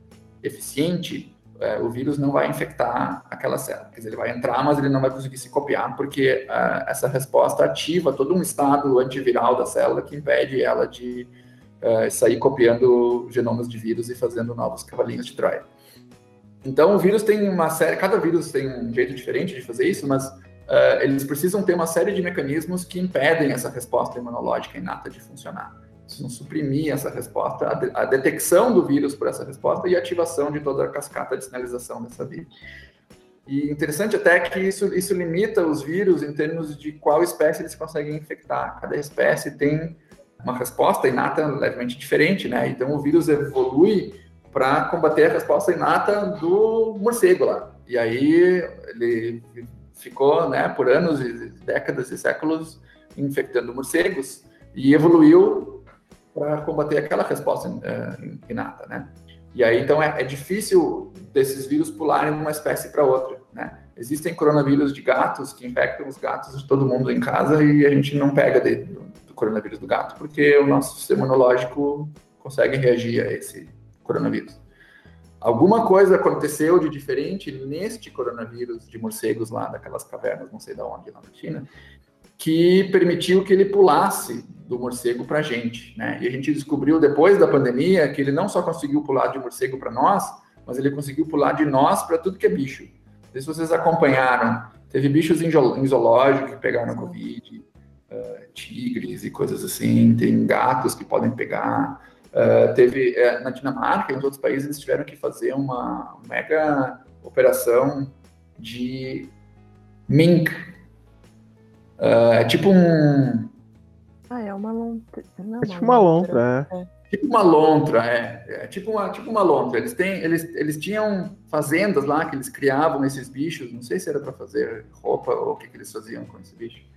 eficiente, uh, o vírus não vai infectar aquela célula. Quer dizer, ele vai entrar, mas ele não vai conseguir se copiar, porque essa resposta ativa todo um estado antiviral da célula que impede ela de sair copiando genomas de vírus e fazendo novos cavalinhos de Troia. Então, o vírus tem uma série, cada vírus tem um jeito diferente de fazer isso, mas uh, eles precisam ter uma série de mecanismos que impedem essa resposta imunológica inata de funcionar. Precisam suprimir essa resposta, a, de, a detecção do vírus por essa resposta e a ativação de toda a cascata de sinalização dessa via. E interessante até que isso, isso limita os vírus em termos de qual espécie eles conseguem infectar. Cada espécie tem uma resposta inata levemente diferente, né? Então o vírus evolui para combater a resposta inata do morcego lá. E aí ele ficou, né, por anos e décadas e séculos infectando morcegos e evoluiu para combater aquela resposta uh, inata, né? E aí, então, é, é, difícil desses vírus pularem de uma espécie para outra, né? Existem coronavírus de gatos que infectam os gatos de todo mundo em casa e a gente não pega de, do, do coronavírus do gato, porque o nosso sistema imunológico consegue reagir a esse coronavírus. Alguma coisa aconteceu de diferente neste coronavírus de morcegos lá daquelas cavernas, não sei de onde, lá na China, que permitiu que ele pulasse do morcego para a gente, né? E a gente descobriu depois da pandemia que ele não só conseguiu pular de morcego para nós, mas ele conseguiu pular de nós para tudo que é bicho. Não sei se vocês acompanharam, teve bichos em zoológico que pegaram Covid, uh, tigres e coisas assim, tem gatos que podem pegar. Uh, teve uh, na Dinamarca e nos outros países eles tiveram que fazer uma mega operação de mink. Uh, é tipo um. Ah, é uma lontra. É, tipo uma lontra, é. é. Tipo uma lontra, é. é. tipo, uma, tipo uma lontra. Eles, têm, eles, eles tinham fazendas lá que eles criavam esses bichos. Não sei se era para fazer roupa ou o que, que eles faziam com esse bicho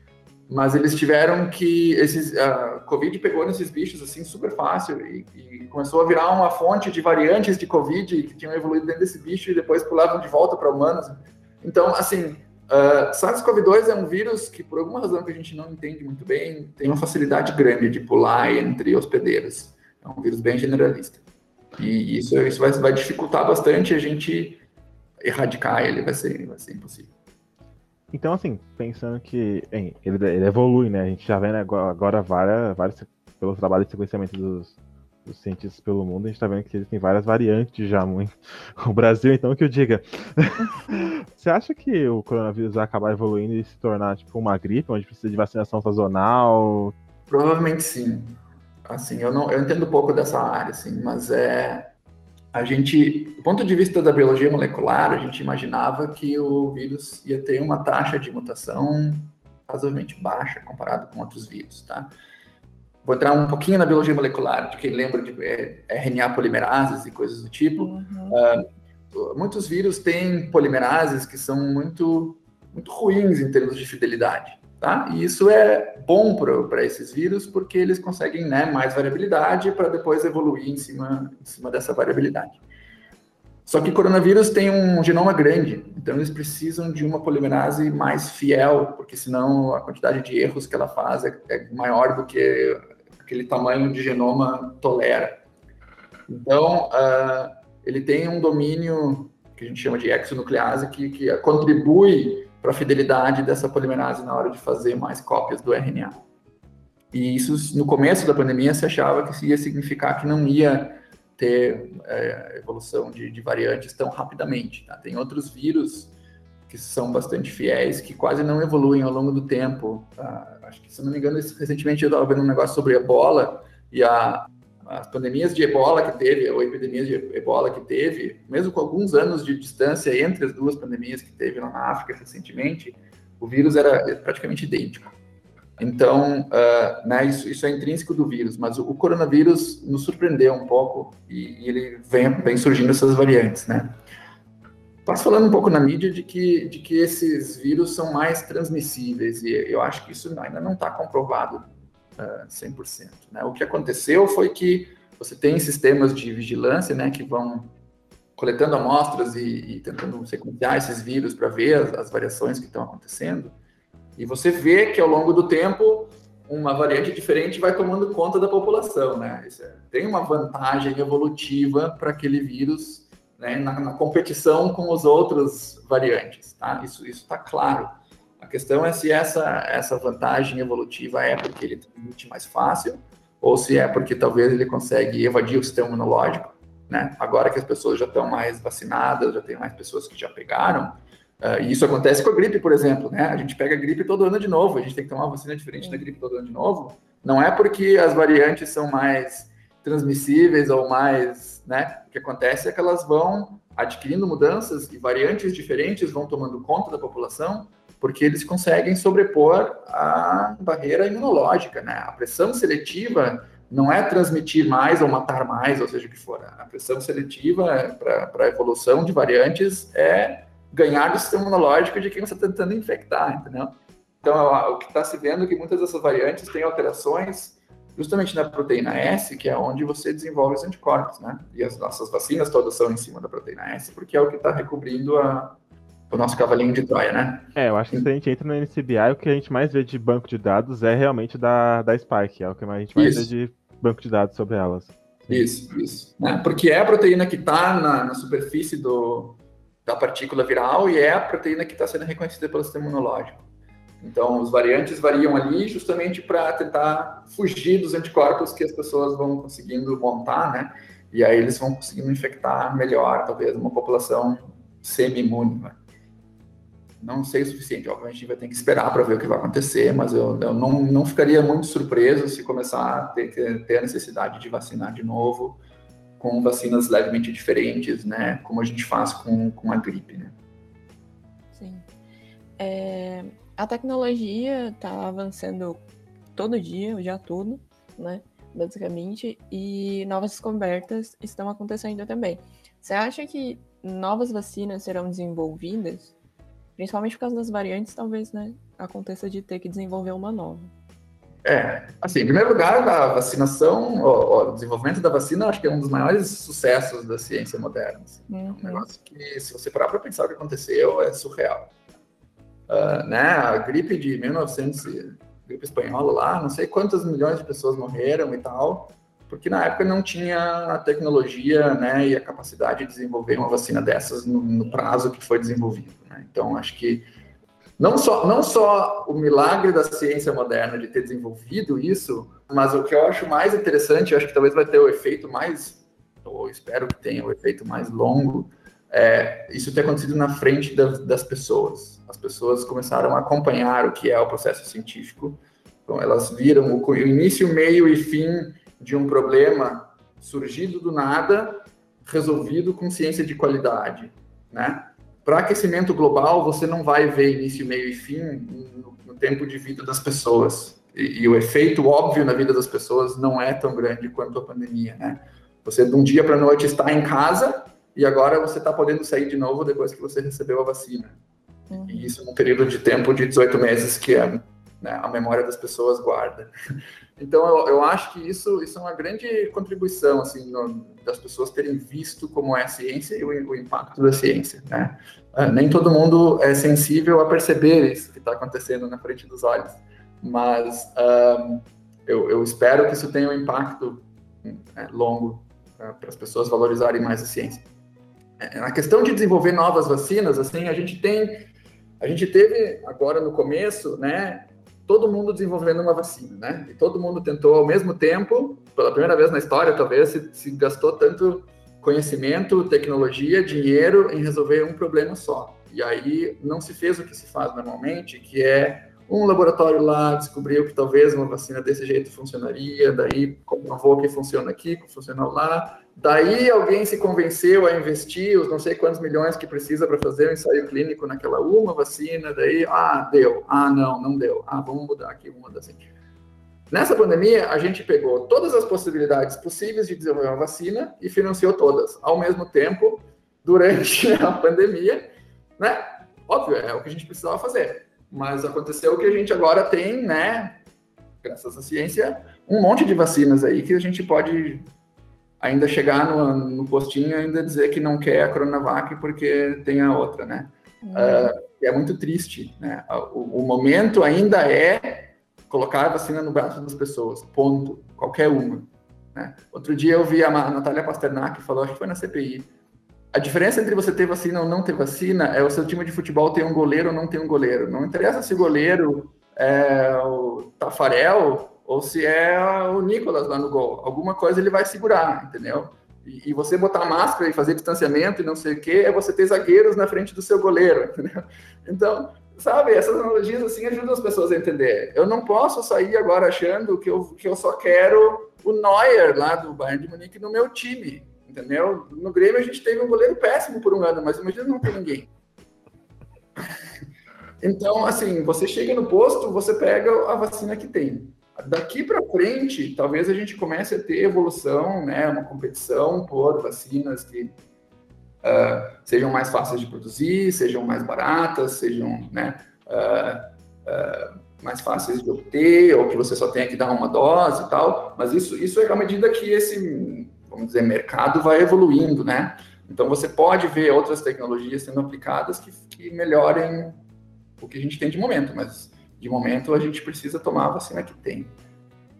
mas eles tiveram que esses a Covid pegou nesses bichos assim super fácil e, e, começou a virar uma fonte de variantes de Covid que tinham evoluído dentro desse bicho e depois pulavam de volta para humanos. Então, assim, uh, SARS-CoV-2 é um vírus que por alguma razão que a gente não entende muito bem tem uma facilidade grande de pular entre hospedeiros. É um vírus bem generalista e isso, isso vai, vai dificultar bastante a gente erradicar ele, vai ser, vai ser impossível. Então, assim, pensando que ele, ele, evolui, né? A gente já vê né, agora várias, várias, pelo trabalho de sequenciamento dos, dos cientistas pelo mundo, a gente está vendo que existem várias variantes já muito. O Brasil, então, que eu diga. Você acha que o coronavírus vai acabar evoluindo e se tornar tipo uma gripe, onde precisa de vacinação sazonal? Provavelmente sim. Assim, eu não, eu entendo pouco dessa área, assim, mas é a gente, do ponto de vista da biologia molecular, a gente imaginava que o vírus ia ter uma taxa de mutação razoavelmente baixa comparado com outros vírus, tá? Vou entrar um pouquinho na biologia molecular, de quem lembra de é, RNA polimerases e coisas do tipo. Uhum. Uh, muitos vírus têm polimerases que são muito, muito ruins em termos de fidelidade. Tá? E isso é bom para esses vírus porque eles conseguem né, mais variabilidade para depois evoluir em cima, em cima dessa variabilidade. Só que coronavírus tem um genoma grande, então eles precisam de uma polimerase mais fiel, porque senão a quantidade de erros que ela faz é, é maior do que aquele tamanho de genoma tolera. Então, uh, ele tem um domínio que a gente chama de exonuclease, que, que contribui para a fidelidade dessa polimerase na hora de fazer mais cópias do RNA. E isso, no começo da pandemia, se achava que isso ia significar que não ia ter é, evolução de, de, variantes tão rapidamente. Tá? Tem outros vírus que são bastante fiéis, que quase não evoluem ao longo do tempo. Tá? Acho que, se não me engano, recentemente eu estava vendo um negócio sobre ebola, e a, as pandemias de ebola que teve, ou epidemias de ebola que teve, mesmo com alguns anos de distância entre as duas pandemias que teve lá na África recentemente, o vírus era praticamente idêntico. Então, uh, né, isso, isso, é intrínseco do vírus, mas o, o coronavírus nos surpreendeu um pouco e, e, ele vem, vem surgindo essas variantes, né? Passo falando um pouco na mídia de que, de que esses vírus são mais transmissíveis e eu acho que isso ainda não está comprovado 100%. Né? O que aconteceu foi que você tem sistemas de vigilância né, que vão coletando amostras e, e tentando sequenciar esses vírus para ver as, as, variações que estão acontecendo. E você vê que ao longo do tempo uma variante diferente vai tomando conta da população. Né? É, tem uma vantagem evolutiva para aquele vírus né, na, na, competição com os outros variantes. Tá? Isso está claro. A questão é se essa, essa vantagem evolutiva é porque ele transmite mais fácil ou se é porque talvez ele consegue evadir o sistema imunológico. Né? Agora que as pessoas já estão mais vacinadas, já tem mais pessoas que já pegaram, uh, e isso acontece com a gripe, por exemplo. Né? A gente pega a gripe todo ano de novo, a gente tem que tomar uma vacina diferente da gripe todo ano de novo. Não é porque as variantes são mais transmissíveis ou mais. Né? O que acontece é que elas vão adquirindo mudanças e variantes diferentes vão tomando conta da população porque eles conseguem sobrepor a barreira imunológica, né? A pressão seletiva não é transmitir mais ou matar mais, ou seja o que for. A pressão seletiva para a evolução de variantes é ganhar do sistema imunológico de quem você está tentando infectar, entendeu? Então, o que está se vendo é que muitas dessas variantes têm alterações justamente na proteína S, que é onde você desenvolve os anticorpos, né? E as nossas vacinas todas são em cima da proteína S, porque é o que está recobrindo a, o nosso cavalinho de Troia, né? É, eu acho que se a gente entra no NCBI, o que a gente mais vê de banco de dados é realmente da, da Spike, é o que a gente mais isso. vê de banco de dados sobre elas. Isso, isso. É, porque é a proteína que está na, na, superfície do, da partícula viral e é a proteína que está sendo reconhecida pelo sistema imunológico. Então, os variantes variam ali justamente para tentar fugir dos anticorpos que as pessoas vão conseguindo montar, né? E aí eles vão conseguindo infectar melhor, talvez, uma população semi-imune. Né? Não sei o suficiente. Obviamente, a gente vai ter que esperar para ver o que vai acontecer, mas eu, eu não, não ficaria muito surpreso se começar a ter, ter a necessidade de vacinar de novo com vacinas levemente diferentes, né? Como a gente faz com, com a gripe, né? Sim. É, a tecnologia está avançando todo dia, o dia todo, né? Basicamente, e novas descobertas estão acontecendo também. Você acha que novas vacinas serão desenvolvidas Principalmente por causa das variantes, talvez, né, aconteça de ter que desenvolver uma nova. É, assim, em primeiro lugar, a vacinação, o, o desenvolvimento da vacina, acho que é um dos maiores sucessos da ciência moderna. Assim. Uhum. É um uhum. negócio que, se você parar para pensar o que aconteceu, é surreal. Uh, né, a gripe de 1900, gripe espanhola lá, não sei quantas milhões de pessoas morreram e tal, porque na época não tinha a tecnologia né, e a capacidade de desenvolver uma vacina dessas no, no prazo que foi desenvolvido. Né? Então, acho que não só, não só o milagre da ciência moderna de ter desenvolvido isso, mas o que eu acho mais interessante, acho que talvez vai ter o efeito mais, ou espero que tenha o efeito mais longo, é isso ter acontecido na frente das, das pessoas. As pessoas começaram a acompanhar o que é o processo científico Então, elas viram o início, meio e fim de um problema surgido do nada, resolvido com ciência de qualidade, né? Para aquecimento global, você não vai ver início, meio e fim no, no tempo de vida das pessoas. E, e, o efeito óbvio na vida das pessoas não é tão grande quanto a pandemia, né? Você, de um dia para noite, está em casa e agora você está podendo sair de novo depois que você recebeu a vacina. Uhum. E isso num período de tempo de 18 meses, que é, né, a memória das pessoas guarda. Então, eu, eu, acho que isso, isso é uma grande contribuição, assim, no, das pessoas terem visto como é a ciência e o, o impacto da ciência, né? Uh, nem todo mundo é sensível a perceber isso que está acontecendo na frente dos olhos, mas uh, eu, eu, espero que isso tenha um impacto né, longo uh, para as pessoas valorizarem mais a ciência. É, na questão de desenvolver novas vacinas, assim, a gente tem, a gente teve agora no começo, né, todo mundo desenvolvendo uma vacina, né? E todo mundo tentou ao mesmo tempo, pela primeira vez na história, talvez, se, se gastou tanto conhecimento, tecnologia, dinheiro em resolver um problema só. E aí não se fez o que se faz normalmente, que é um laboratório lá descobriu que talvez uma vacina desse jeito funcionaria, daí comprovou que funciona aqui, que funciona lá, Daí alguém se convenceu a investir os não sei quantos milhões que precisa para fazer um ensaio clínico naquela uma vacina, daí, ah, deu, ah, não, não deu, ah, vamos mudar aqui, mudar assim. Nessa pandemia, a gente pegou todas as possibilidades possíveis de desenvolver uma vacina e financiou todas ao mesmo tempo durante a pandemia, né? Óbvio, é o que a gente precisava fazer. Mas aconteceu que a gente agora tem, né, graças à ciência, um monte de vacinas aí que a gente pode ainda chegar no, no postinho e ainda dizer que não quer a Coronavac porque tem a outra, né? Uhum. Uh, é muito triste, né? O, o, momento ainda é colocar a vacina no braço das pessoas, ponto, qualquer uma. Né? Outro dia eu vi a Natália Pasternak falou, acho que foi na CPI, a diferença entre você ter vacina ou não ter vacina é o seu time de futebol ter um goleiro ou não ter um goleiro. Não interessa se o goleiro é o Tafarel ou se é o Nicolas lá no gol. Alguma coisa ele vai segurar, entendeu? E, e, você botar máscara e fazer distanciamento e não sei o quê, é você ter zagueiros na frente do seu goleiro, entendeu? Então, sabe, essas analogias assim ajudam as pessoas a entender. Eu não posso sair agora achando que eu, que eu só quero o Neuer lá do Bayern de Munique no meu time, entendeu? No Grêmio a gente teve um goleiro péssimo por um ano, mas imagina não ter ninguém. Então, assim, você chega no posto, você pega a vacina que tem. Daqui para frente, talvez a gente comece a ter evolução, né, uma competição por vacinas que uh, sejam mais fáceis de produzir, sejam mais baratas, sejam né, uh, uh, mais fáceis de obter, ou que você só tenha que dar uma dose e tal. Mas isso, isso é à medida que esse, vamos dizer, mercado vai evoluindo, né? Então você pode ver outras tecnologias sendo aplicadas que, que melhorem o que a gente tem de momento, mas de momento, a gente precisa tomar a vacina que tem.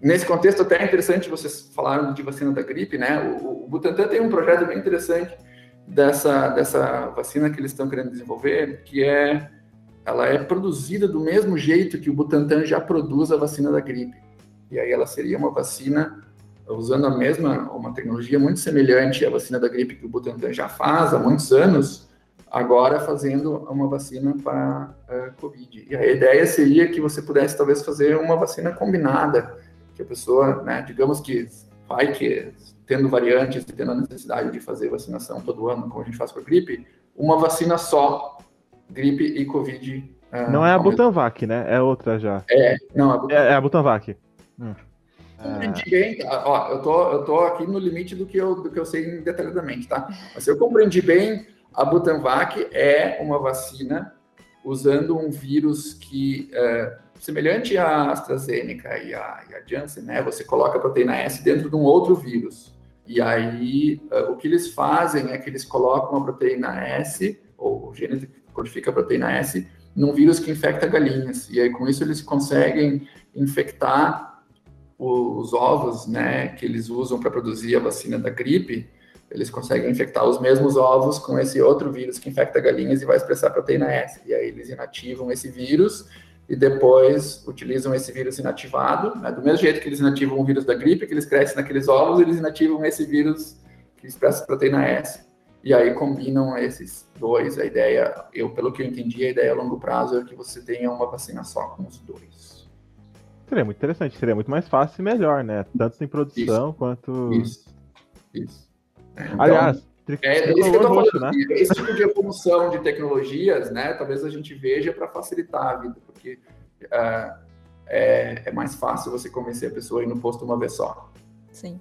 Nesse contexto, até é interessante vocês falaram de vacina da gripe, né? O, o Butantan tem um projeto bem interessante dessa, dessa vacina que eles estão querendo desenvolver, que é ela é produzida do mesmo jeito que o Butantan já produz a vacina da gripe. E aí ela seria uma vacina usando a mesma, uma tecnologia muito semelhante à vacina da gripe que o Butantan já faz há muitos anos, agora fazendo uma vacina para uh, Covid. E a ideia seria que você pudesse talvez fazer uma vacina combinada, que a pessoa, né, digamos que vai que tendo variantes e tendo a necessidade de fazer vacinação todo ano, como a gente faz com a gripe, uma vacina só, gripe e Covid. Uh, não é a Butanvac, né? É outra já. É, não, a Butanvac. É, é a Butanvac. Hum. Compreendi bem, tá? ó, eu tô, eu tô aqui no limite do que eu, do que eu sei detalhadamente, tá? Mas eu compreendi bem, a Butanvac é uma vacina usando um vírus que é semelhante à AstraZeneca e à, e à Janssen, né? Você coloca a proteína S dentro de um outro vírus. E aí, uh, o que eles fazem é que eles colocam a proteína S, ou o gene que codifica a proteína S, num vírus que infecta galinhas. E aí, com isso, eles conseguem infectar os ovos, né, que eles usam para produzir a vacina da gripe, eles conseguem infectar os mesmos ovos com esse outro vírus que infecta galinhas e vai expressar proteína S. E aí eles inativam esse vírus e depois utilizam esse vírus inativado, né? do mesmo jeito que eles inativam o vírus da gripe, que eles crescem naqueles ovos, eles inativam esse vírus que expressa proteína S. E aí combinam esses dois. A ideia, eu pelo que eu entendi, a ideia a longo prazo é que você tenha uma vacina só com os dois. Seria muito interessante, seria muito mais fácil e melhor, né? Tanto em produção Isso. quanto. Isso. Isso. É, então, Aliás, É, é isso que eu tricolor tô roxo, falando. né? Esse tipo de evolução de tecnologias, né? Talvez a gente veja para facilitar a vida, porque ah, é, é mais fácil você convencer a pessoa a ir no posto uma vez só. Sim.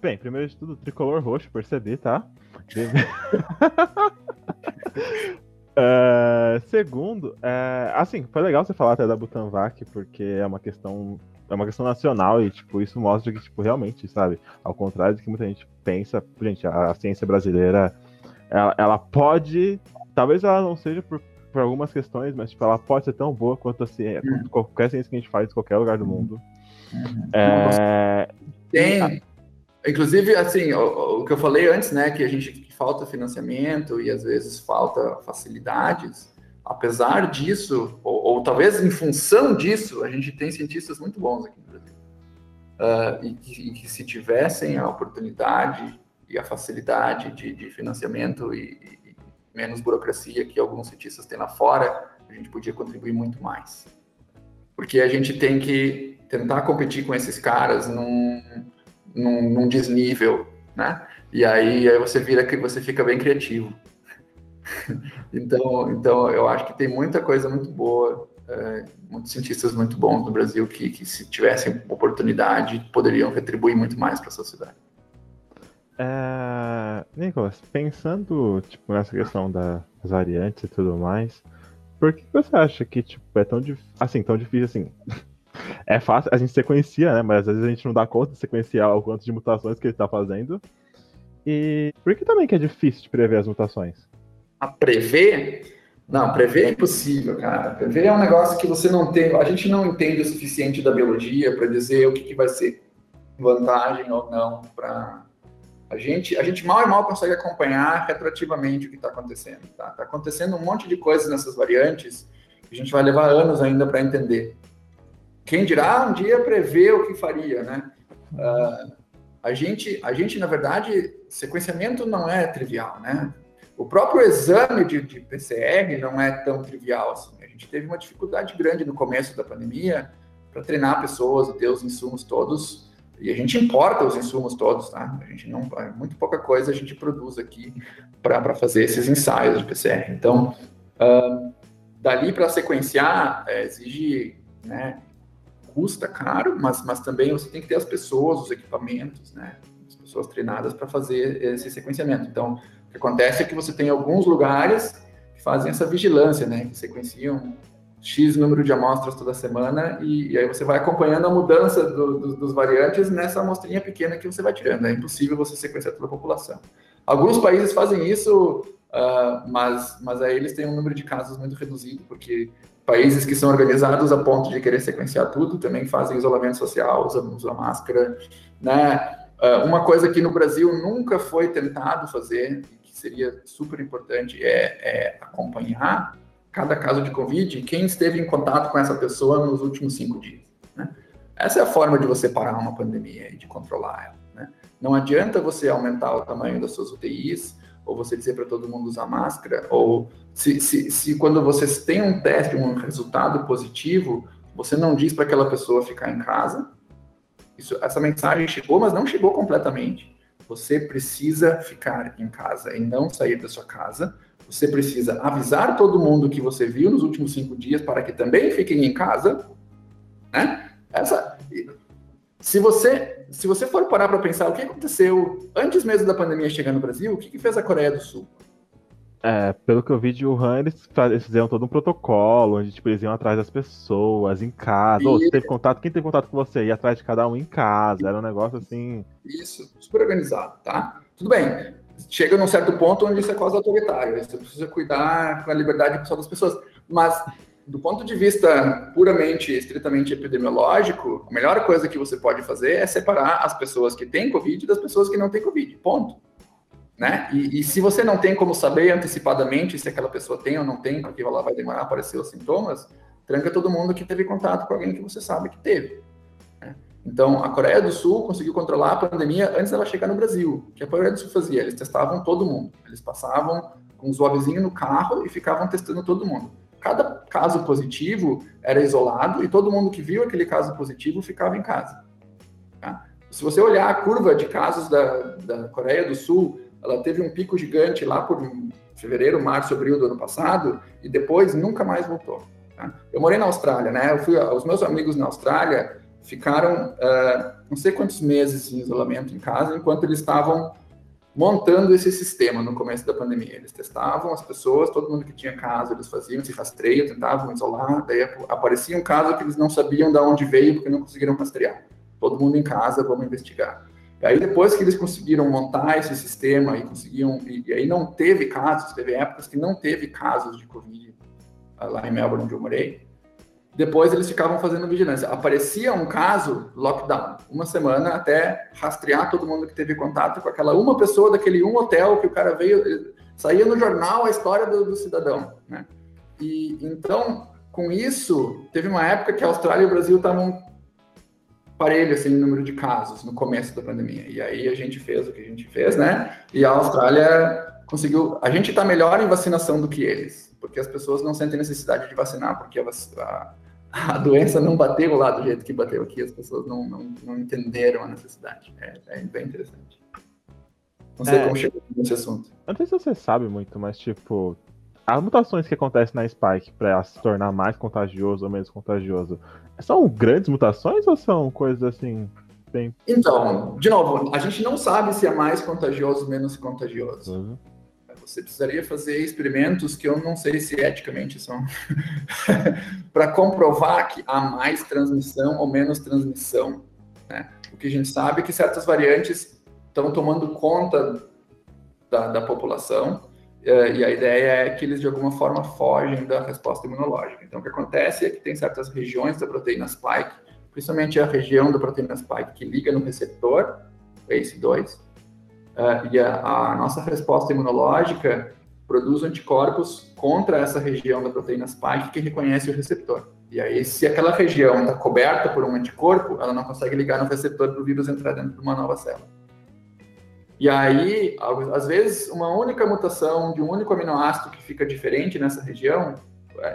Bem, primeiro de tudo, tricolor roxo, percebi, tá? É, segundo, é, assim, foi legal você falar até da Butanvac, porque é uma questão. É uma questão nacional e, tipo, isso mostra que, tipo, realmente, sabe? Ao contrário do que muita gente pensa, gente, a, a ciência brasileira, ela, ela pode. Talvez ela não seja por, por algumas questões, mas, tipo, ela pode ser tão boa quanto, a ciência, quanto qualquer ciência que a gente faz em qualquer lugar do mundo. É, Tem, inclusive, assim, o, o que eu falei antes, né, que a gente que falta financiamento e às vezes falta facilidades. Apesar disso, ou, ou talvez em função disso, a gente tem cientistas muito bons aqui no Brasil. Ah, e, que, e que se tivessem a oportunidade e a facilidade de, de financiamento e, e menos burocracia que alguns cientistas têm lá fora, a gente podia contribuir muito mais. Porque a gente tem que tentar competir com esses caras num, num, num desnível, né? E aí, aí você vira que você fica bem criativo. então, então, eu acho que tem muita coisa muito boa, é, muitos cientistas muito bons no Brasil que, que se tivessem oportunidade, poderiam retribuir muito mais para a sociedade. É, Nicolas, pensando tipo, nessa questão das variantes e tudo mais, por que você acha que tipo, é tão, assim, tão difícil assim? É fácil, a gente sequencia, né? Mas às vezes a gente não dá conta de sequenciar o quanto de mutações que ele tá fazendo. E por que também que é difícil de prever as mutações? A prever? Não, prever é impossível, cara. Prever é um negócio que você não tem. A gente não entende o suficiente da biologia para dizer o que, que vai ser vantagem ou não para a gente. A gente mal e mal consegue acompanhar retroativamente o que está acontecendo. Tá? Tá acontecendo um monte de coisas nessas variantes que a gente vai levar anos ainda para entender. Quem dirá um dia prever o que faria, né? Ah, a gente, a gente, na verdade, sequenciamento não é trivial, né? O próprio exame de, de PCR não é tão trivial assim. A gente teve uma dificuldade grande no começo da pandemia para treinar pessoas ter os insumos todos. E a gente importa os insumos todos, tá? A gente não, muito pouca coisa a gente produz aqui para fazer esses ensaios de PCR. Então, ah, dali para sequenciar é, exige, né? Custa caro, mas, mas também você tem que ter as pessoas, os equipamentos, né? As pessoas treinadas para fazer esse sequenciamento. Então, que acontece é que você tem alguns lugares que fazem essa vigilância, né? Que sequenciam X número de amostras toda semana e, e aí você vai acompanhando a mudança do, do, dos variantes nessa amostrinha pequena que você vai tirando. É impossível você sequenciar toda a população. Alguns países fazem isso, uh, mas, mas aí eles têm um número de casos muito reduzido, porque países que são organizados a ponto de querer sequenciar tudo também fazem isolamento social, usam, usam máscara, né? Uh, uma coisa que no Brasil nunca foi tentado fazer, que seria super importante, é, é acompanhar cada caso de Covid e quem esteve em contato com essa pessoa nos últimos cinco dias. Né? Essa é a forma de você parar uma pandemia e de controlar ela. Né? Não adianta você aumentar o tamanho das suas UTIs, ou você dizer para todo mundo usar máscara, ou se, se, se quando você tem um teste, um resultado positivo, você não diz para aquela pessoa ficar em casa. Isso, essa mensagem chegou, mas não chegou completamente. Você precisa ficar em casa e não sair da sua casa. Você precisa avisar todo mundo que você viu nos últimos cinco dias para que também fiquem em casa, né? Essa, se você, se você for parar para pensar o que aconteceu antes mesmo da pandemia chegar no Brasil, o que, que fez a Coreia do Sul? É, pelo que eu vi de Wuhan, eles, eles fizeram todo um protocolo, onde tipo, eles iam atrás das pessoas, em casa. Ou, teve contato, quem teve contato com você? Ia atrás de cada um em casa. Era um negócio assim. Isso, super organizado, tá? Tudo bem. Chega num certo ponto onde isso é quase autoritário. Você precisa cuidar com a liberdade pessoal das pessoas. Mas, do ponto de vista puramente, estritamente epidemiológico, a melhor coisa que você pode fazer é separar as pessoas que têm Covid das pessoas que não têm Covid. Ponto. Né? E, e, se você não tem como saber antecipadamente se aquela pessoa tem ou não tem, porque ela vai demorar a aparecer os sintomas, tranca todo mundo que teve contato com alguém que você sabe que teve. Né? Então, a Coreia do Sul conseguiu controlar a pandemia antes dela chegar no Brasil. O que a Coreia do Sul fazia? Eles testavam todo mundo. Eles passavam com um swabzinho no carro e ficavam testando todo mundo. cada caso positivo era isolado e todo mundo que viu aquele caso positivo ficava em casa. Tá? Se você olhar a curva de casos da, da Coreia do Sul, ela teve um pico gigante lá por fevereiro, março, abril do ano passado e depois nunca mais voltou. Tá? Eu morei na Austrália, né? Eu fui, os meus amigos na Austrália ficaram uh, não sei quantos meses em isolamento em casa enquanto eles estavam montando esse sistema no começo da pandemia. Eles testavam as pessoas, todo mundo que tinha caso, eles faziam esse rastreio, tentavam isolar, daí aparecia um caso que eles não sabiam de onde veio porque não conseguiram rastrear. Todo mundo em casa, vamos investigar. E aí depois que eles conseguiram montar esse sistema e conseguiam, e, e aí não teve casos, teve épocas que não teve casos de Covid lá em Melbourne, onde eu morei, depois eles ficavam fazendo vigilância. Aparecia um caso, lockdown, uma semana até rastrear todo mundo que teve contato com aquela uma pessoa daquele um hotel que o cara veio, saía no jornal a história do, do cidadão, né? E então, com isso, teve uma época que a Austrália e o Brasil estavam parelho assim no número de casos no começo da pandemia. E aí a gente fez o que a gente fez, né? E a Austrália conseguiu. A gente está melhor em vacinação do que eles, porque as pessoas não sentem necessidade de vacinar, porque a, a a doença não bateu lá do jeito que bateu aqui, as pessoas não, não, não entenderam a necessidade. É, é, bem interessante. Não sei é, como chegou nesse assunto. Não sei se você sabe muito, mas tipo, as mutações que acontecem na Spike para se tornar mais contagioso ou menos contagioso, são grandes mutações ou são coisas assim bem... Então, de novo, a gente não sabe se é mais contagioso ou menos contagioso. Uhum. Você precisaria fazer experimentos que eu não sei se eticamente são para comprovar que há mais transmissão ou menos transmissão. Né? O que a gente sabe é que certas variantes estão tomando conta da, da população e a ideia é que eles de alguma forma fogem da resposta imunológica. Então, o que acontece é que tem certas regiões da proteína spike, principalmente a região da proteína spike que liga no receptor, ACE2, uh, e a, a, nossa resposta imunológica produz anticorpos contra essa região da proteína spike que reconhece o receptor. E aí, se aquela região está coberta por um anticorpo, ela não consegue ligar no receptor para o vírus entrar dentro de uma nova célula. E aí, às vezes, uma única mutação de um único aminoácido que fica diferente nessa região,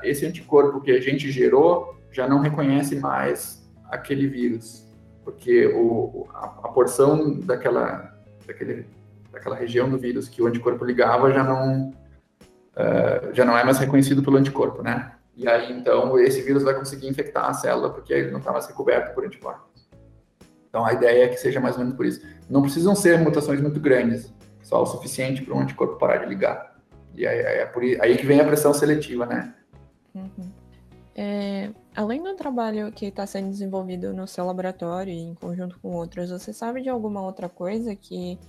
esse anticorpo que a gente gerou já não reconhece mais aquele vírus, porque o, a, a porção daquela daquele, daquela região do vírus que o anticorpo ligava já não, uh, já não é mais reconhecido pelo anticorpo, né? E aí, então, esse vírus vai conseguir infectar a célula porque ele não está mais recoberto por anticorpos. Então, a ideia é que seja mais ou menos por isso. Não precisam ser mutações muito grandes, só o suficiente para um anticorpo parar de ligar. E aí, é por aí que vem a pressão seletiva, né? Uhum. É, além do trabalho que está sendo desenvolvido no seu laboratório e em conjunto com outros, você sabe de alguma outra coisa que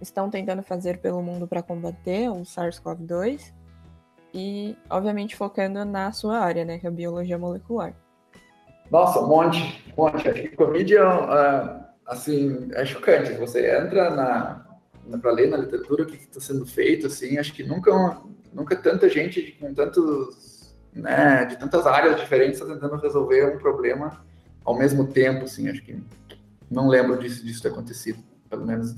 estão tentando fazer pelo mundo para combater o SARS-CoV-2? E, obviamente, focando na sua área, né, que é a biologia molecular. Nossa, um monte, um monte. Acho que Covid é, assim, é chocante. Você entra na, na para ler na literatura o que está sendo feito, assim, acho que nunca, nunca tanta gente com tantos né, de tantas áreas diferentes, tá tentando resolver um problema ao mesmo tempo, assim, acho que não lembro disso, disso ter acontecido, pelo menos,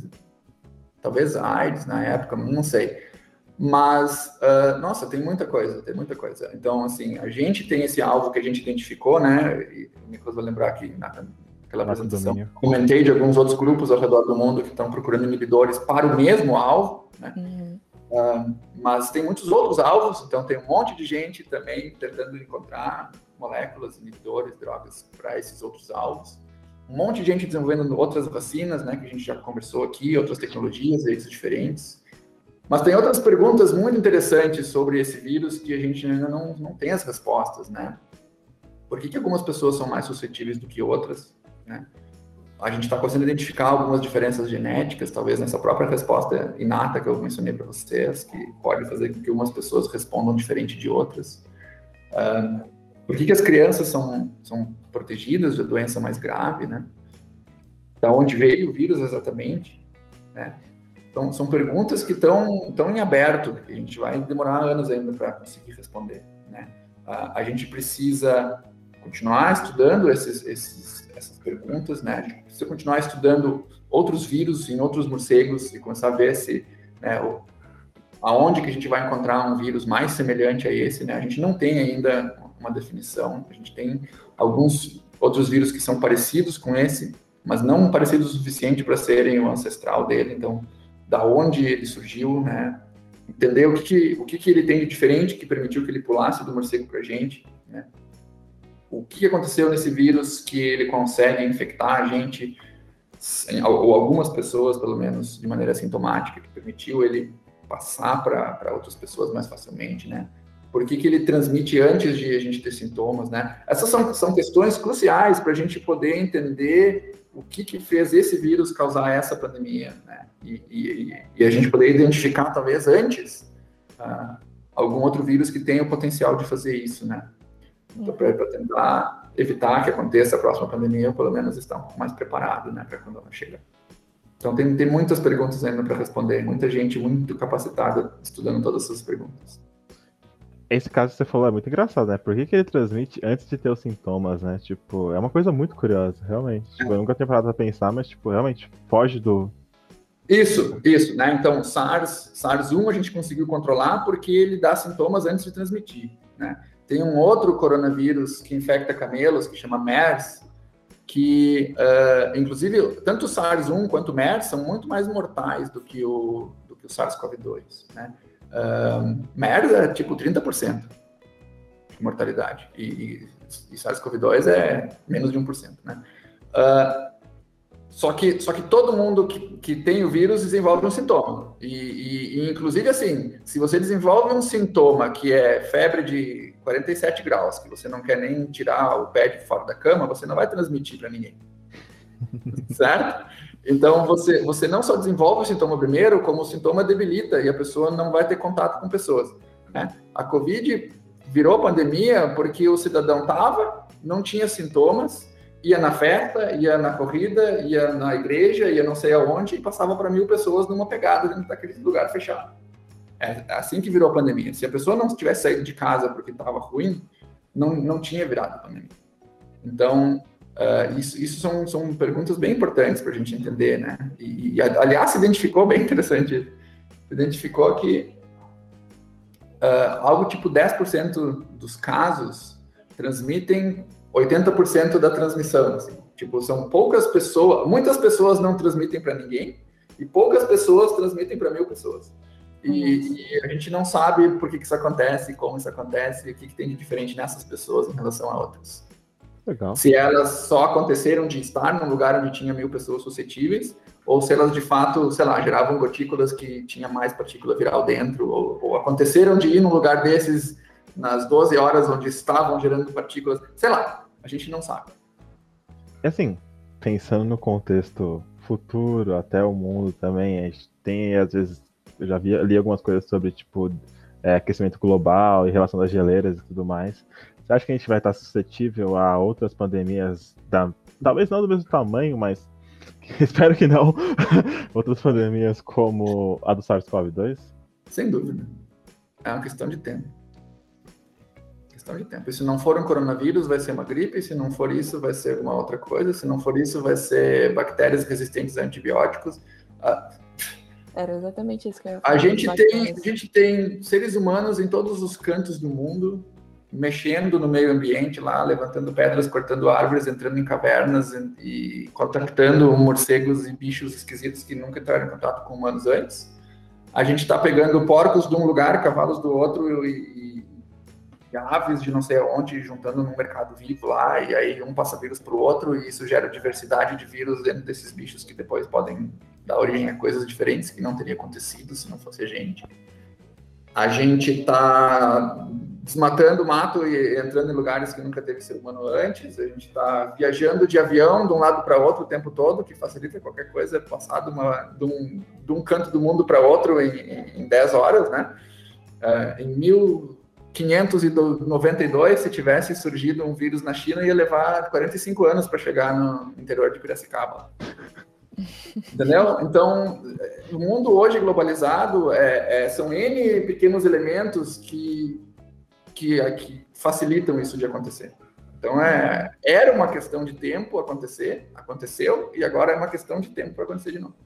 talvez AIDS na época, não sei. Mas, uh, nossa, tem muita coisa, tem muita coisa. Então, assim, a gente tem esse alvo que a gente identificou, né, e o Nicolas vai lembrar aqui naquela apresentação, comentei de alguns outros grupos ao redor do mundo que estão procurando inibidores para o mesmo alvo, né, uhum. Uh, mas tem muitos outros alvos, então tem um monte de gente também tentando encontrar moléculas, inibidores, drogas para esses outros alvos. Um monte de gente desenvolvendo outras vacinas, né, que a gente já conversou aqui, outras tecnologias, jeitos diferentes. Mas tem outras perguntas muito interessantes sobre esse vírus que a gente ainda não, não tem as respostas, né? Por que, que algumas pessoas são mais suscetíveis do que outras, né? a gente está conseguindo identificar algumas diferenças genéticas, talvez nessa própria resposta inata que eu mencionei para vocês, que pode fazer com que umas pessoas respondam diferente de outras. Uh, por que, que as crianças são, são protegidas da doença mais grave, né? Da onde veio o vírus exatamente, né? Então, são perguntas que estão tão em aberto, que a gente vai demorar anos ainda para conseguir responder, né? Uh, a gente precisa continuar estudando esses, esses essas perguntas, né? A gente precisa continuar estudando outros vírus em outros morcegos e começar a ver se né, o, aonde que a gente vai encontrar um vírus mais semelhante a esse, né? A gente não tem ainda uma definição, a gente tem alguns outros vírus que são parecidos com esse, mas não parecidos o suficiente para serem o ancestral dele, então, da onde ele surgiu, né? Entender o que, que o que, que ele tem de diferente que permitiu que ele pulasse do morcego para a gente, né? O que aconteceu nesse vírus que ele consegue infectar a gente, ou algumas pessoas, pelo menos, de maneira sintomática, que permitiu ele passar para outras pessoas mais facilmente, né? Por que, que ele transmite antes de a gente ter sintomas, né? Essas são, são questões cruciais para a gente poder entender o que, que fez esse vírus causar essa pandemia, né? E, e, e a gente poder identificar, talvez, antes, uh, algum outro vírus que tenha o potencial de fazer isso, né? Então, para tentar evitar que aconteça a próxima pandemia, pelo menos estar mais preparado, né, para quando ela chegar. Então, tem, tem muitas perguntas ainda para responder, muita gente muito capacitada estudando todas essas perguntas. Esse caso que você falou é muito engraçado, né? Por que, que ele transmite antes de ter os sintomas, né? Tipo, é uma coisa muito curiosa, realmente. Tipo, eu nunca tinha parado pra pensar, mas, tipo, realmente foge do. Isso, isso, né? Então, SARS, SARS-1 a gente conseguiu controlar porque ele dá sintomas antes de transmitir, né? Tem um outro coronavírus que infecta camelos, que chama MERS, que, uh, inclusive, tanto o SARS-1 quanto o MERS são muito mais mortais do que o, do que o SARS-CoV-2, né? Uh, MERS é tipo 30% de mortalidade e, e, e SARS-CoV-2 é menos de 1%, né? Uh, só que, só que todo mundo que, que tem o vírus desenvolve um sintoma. E, e, e, inclusive, assim, se você desenvolve um sintoma que é febre de 47 graus, que você não quer nem tirar o pé de fora da cama, você não vai transmitir para ninguém. certo? Então, você, você não só desenvolve o sintoma primeiro, como o sintoma debilita e a pessoa não vai ter contato com pessoas. Né? A Covid virou pandemia porque o cidadão estava, não tinha sintomas, ia na festa, ia na corrida, ia na igreja, ia não sei aonde e passava para mil pessoas numa pegada dentro daquele lugar fechado. É assim que virou a pandemia. Se a pessoa não tivesse saído de casa porque estava ruim, não, não tinha virado a pandemia. Então, uh, isso, isso são, são perguntas bem importantes para a gente entender, né? E, e, aliás, se identificou bem interessante. Se identificou que uh, algo tipo 10% dos casos transmitem 80% da transmissão. Assim. Tipo, são poucas pessoas, muitas pessoas não transmitem para ninguém e poucas pessoas transmitem para mil pessoas. E, e, a gente não sabe por que, que isso acontece, como isso acontece, o que, que tem de diferente nessas pessoas em relação a outras. Legal. Se elas só aconteceram de estar num lugar onde tinha mil pessoas suscetíveis, ou se elas de fato, sei lá, geravam gotículas que tinha mais partícula viral dentro, ou, ou aconteceram de ir num lugar desses nas 12 horas onde estavam gerando partículas, sei lá, a gente não sabe. Assim, pensando no contexto futuro, até o mundo também, a gente tem, às vezes, eu já vi, li algumas coisas sobre, tipo, é, aquecimento global e relação das geleiras e tudo mais. Você acha que a gente vai estar suscetível a outras pandemias, da, talvez não do mesmo tamanho, mas espero que não, outras pandemias como a do SARS-CoV-2? Sem dúvida. É uma questão de tempo questão de tempo. E se não for um coronavírus, vai ser uma gripe. Se não for isso, vai ser alguma outra coisa. Se não for isso, vai ser bactérias resistentes a antibióticos. Ah, Era exatamente isso que eu ia falar. A gente, tem, a gente tem seres humanos em todos os cantos do mundo, mexendo no meio ambiente lá, levantando pedras, cortando árvores, entrando em cavernas e, e contactando morcegos e bichos esquisitos que nunca entraram em contato com humanos antes. A gente está pegando porcos de um lugar, cavalos do outro e, aves de não sei aonde juntando num mercado vivo lá, e aí um passa vírus para o outro, e isso gera diversidade de vírus dentro desses bichos que depois podem dar origem a coisas diferentes que não teria acontecido se não fosse a gente. A gente está desmatando mato e entrando em lugares que nunca teve ser humano antes. A gente está viajando de avião de um lado para outro o tempo todo, que facilita qualquer coisa, passar de, uma, de, um, de um canto do mundo para outro em, em 10 horas, né? Uh, em mil 592, se tivesse surgido um vírus na China, ia levar 45 anos para chegar no interior de Piracicaba. Entendeu? Então, o mundo hoje globalizado é, é, são N pequenos elementos que, que, que, facilitam isso de acontecer. Então, é, era uma questão de tempo acontecer, aconteceu, e agora é uma questão de tempo para acontecer de novo.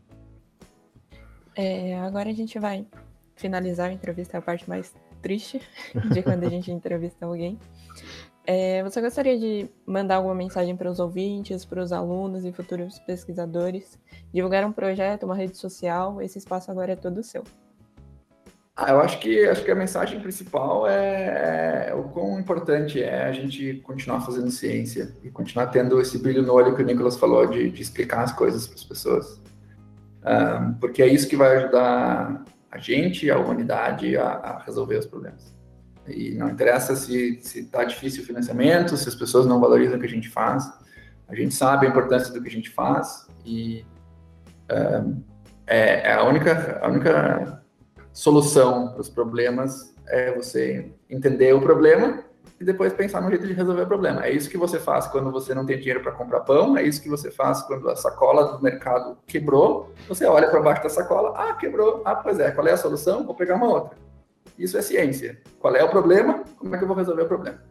É, agora a gente vai finalizar a entrevista, é a parte mais triste de quando a gente entrevista alguém. É, você gostaria de mandar alguma mensagem para os ouvintes, para os alunos e futuros pesquisadores? Divulgar um projeto, uma rede social? Esse espaço agora é todo seu. Ah, eu acho que acho que a mensagem principal é, é, o quão importante é a gente continuar fazendo ciência e continuar tendo esse brilho no olho que o Nicolas falou de, de explicar as coisas para as pessoas, um, porque é isso que vai ajudar a gente, a humanidade a, a resolver os problemas. E não interessa se está difícil o financiamento, se as pessoas não valorizam o que a gente faz. A gente sabe a importância do que a gente faz e um, é, é, a única, a única solução para os problemas é você entender o problema e depois pensar no jeito de resolver o problema. É isso que você faz quando você não tem dinheiro para comprar pão, é isso que você faz quando a sacola do mercado quebrou. Você olha para baixo da sacola, ah, quebrou, ah, pois é, qual é a solução? Vou pegar uma outra. Isso é ciência. Qual é o problema? Como é que eu vou resolver o problema?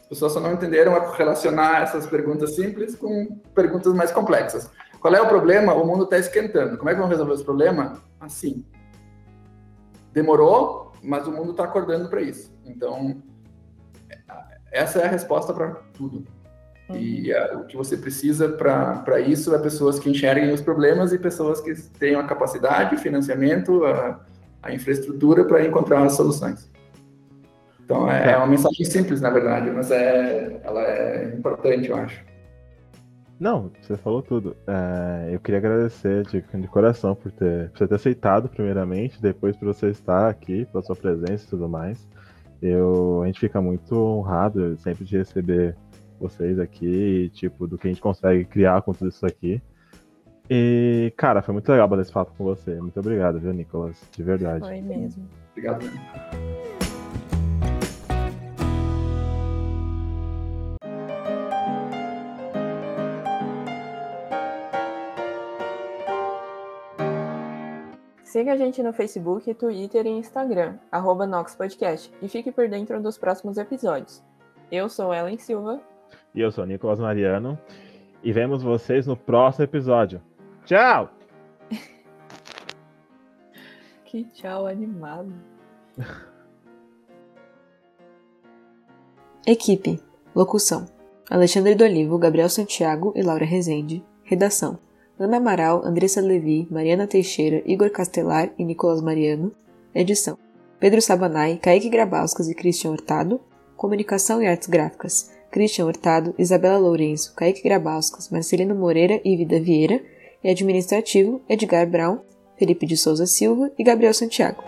As pessoas só não entenderam a relacionar essas perguntas simples com perguntas mais complexas. Qual é o problema? O mundo está esquentando. Como é que vamos resolver esse problema? Assim. Demorou, mas o mundo está acordando para isso. Então, essa é a resposta para tudo. E uh, o que você precisa para isso é pessoas que enxerguem os problemas e pessoas que tenham a capacidade, o financiamento, a, a infraestrutura para encontrar as soluções. Então é, é uma mensagem simples, na verdade, mas é, ela é importante, eu acho. Não, você falou tudo. É, eu queria agradecer de, de coração por ter, por ter aceitado, primeiramente, depois por você estar aqui, pela sua presença e tudo mais. Eu, a gente fica muito honrado sempre de receber vocês aqui, tipo, do que a gente consegue criar com tudo isso aqui. E, cara, foi muito legal bater esse papo com você. Muito obrigado, viu, Nicolas? De verdade. Foi mesmo. Obrigado. Siga a gente no Facebook, Twitter e Instagram, arroba NoxPodcast, e fique por dentro dos próximos episódios. Eu sou Ellen Silva. E eu sou Nicolas Mariano. E vemos vocês no próximo episódio. Tchau! que tchau animado. Equipe. Locução. Alexandre do Olivo, Gabriel Santiago e Laura Rezende. Redação. Ana Amaral, Andressa Levi, Mariana Teixeira, Igor Castelar e Nicolas Mariano. Edição. Pedro Sabanai, Kaique Grabauskas e Christian Hurtado. Comunicação e Artes Gráficas. Christian Hurtado, Isabela Lourenço, Kaique Grabauskas, Marcelino Moreira e Vida Vieira. E administrativo, Edgar Brown, Felipe de Souza Silva e Gabriel Santiago.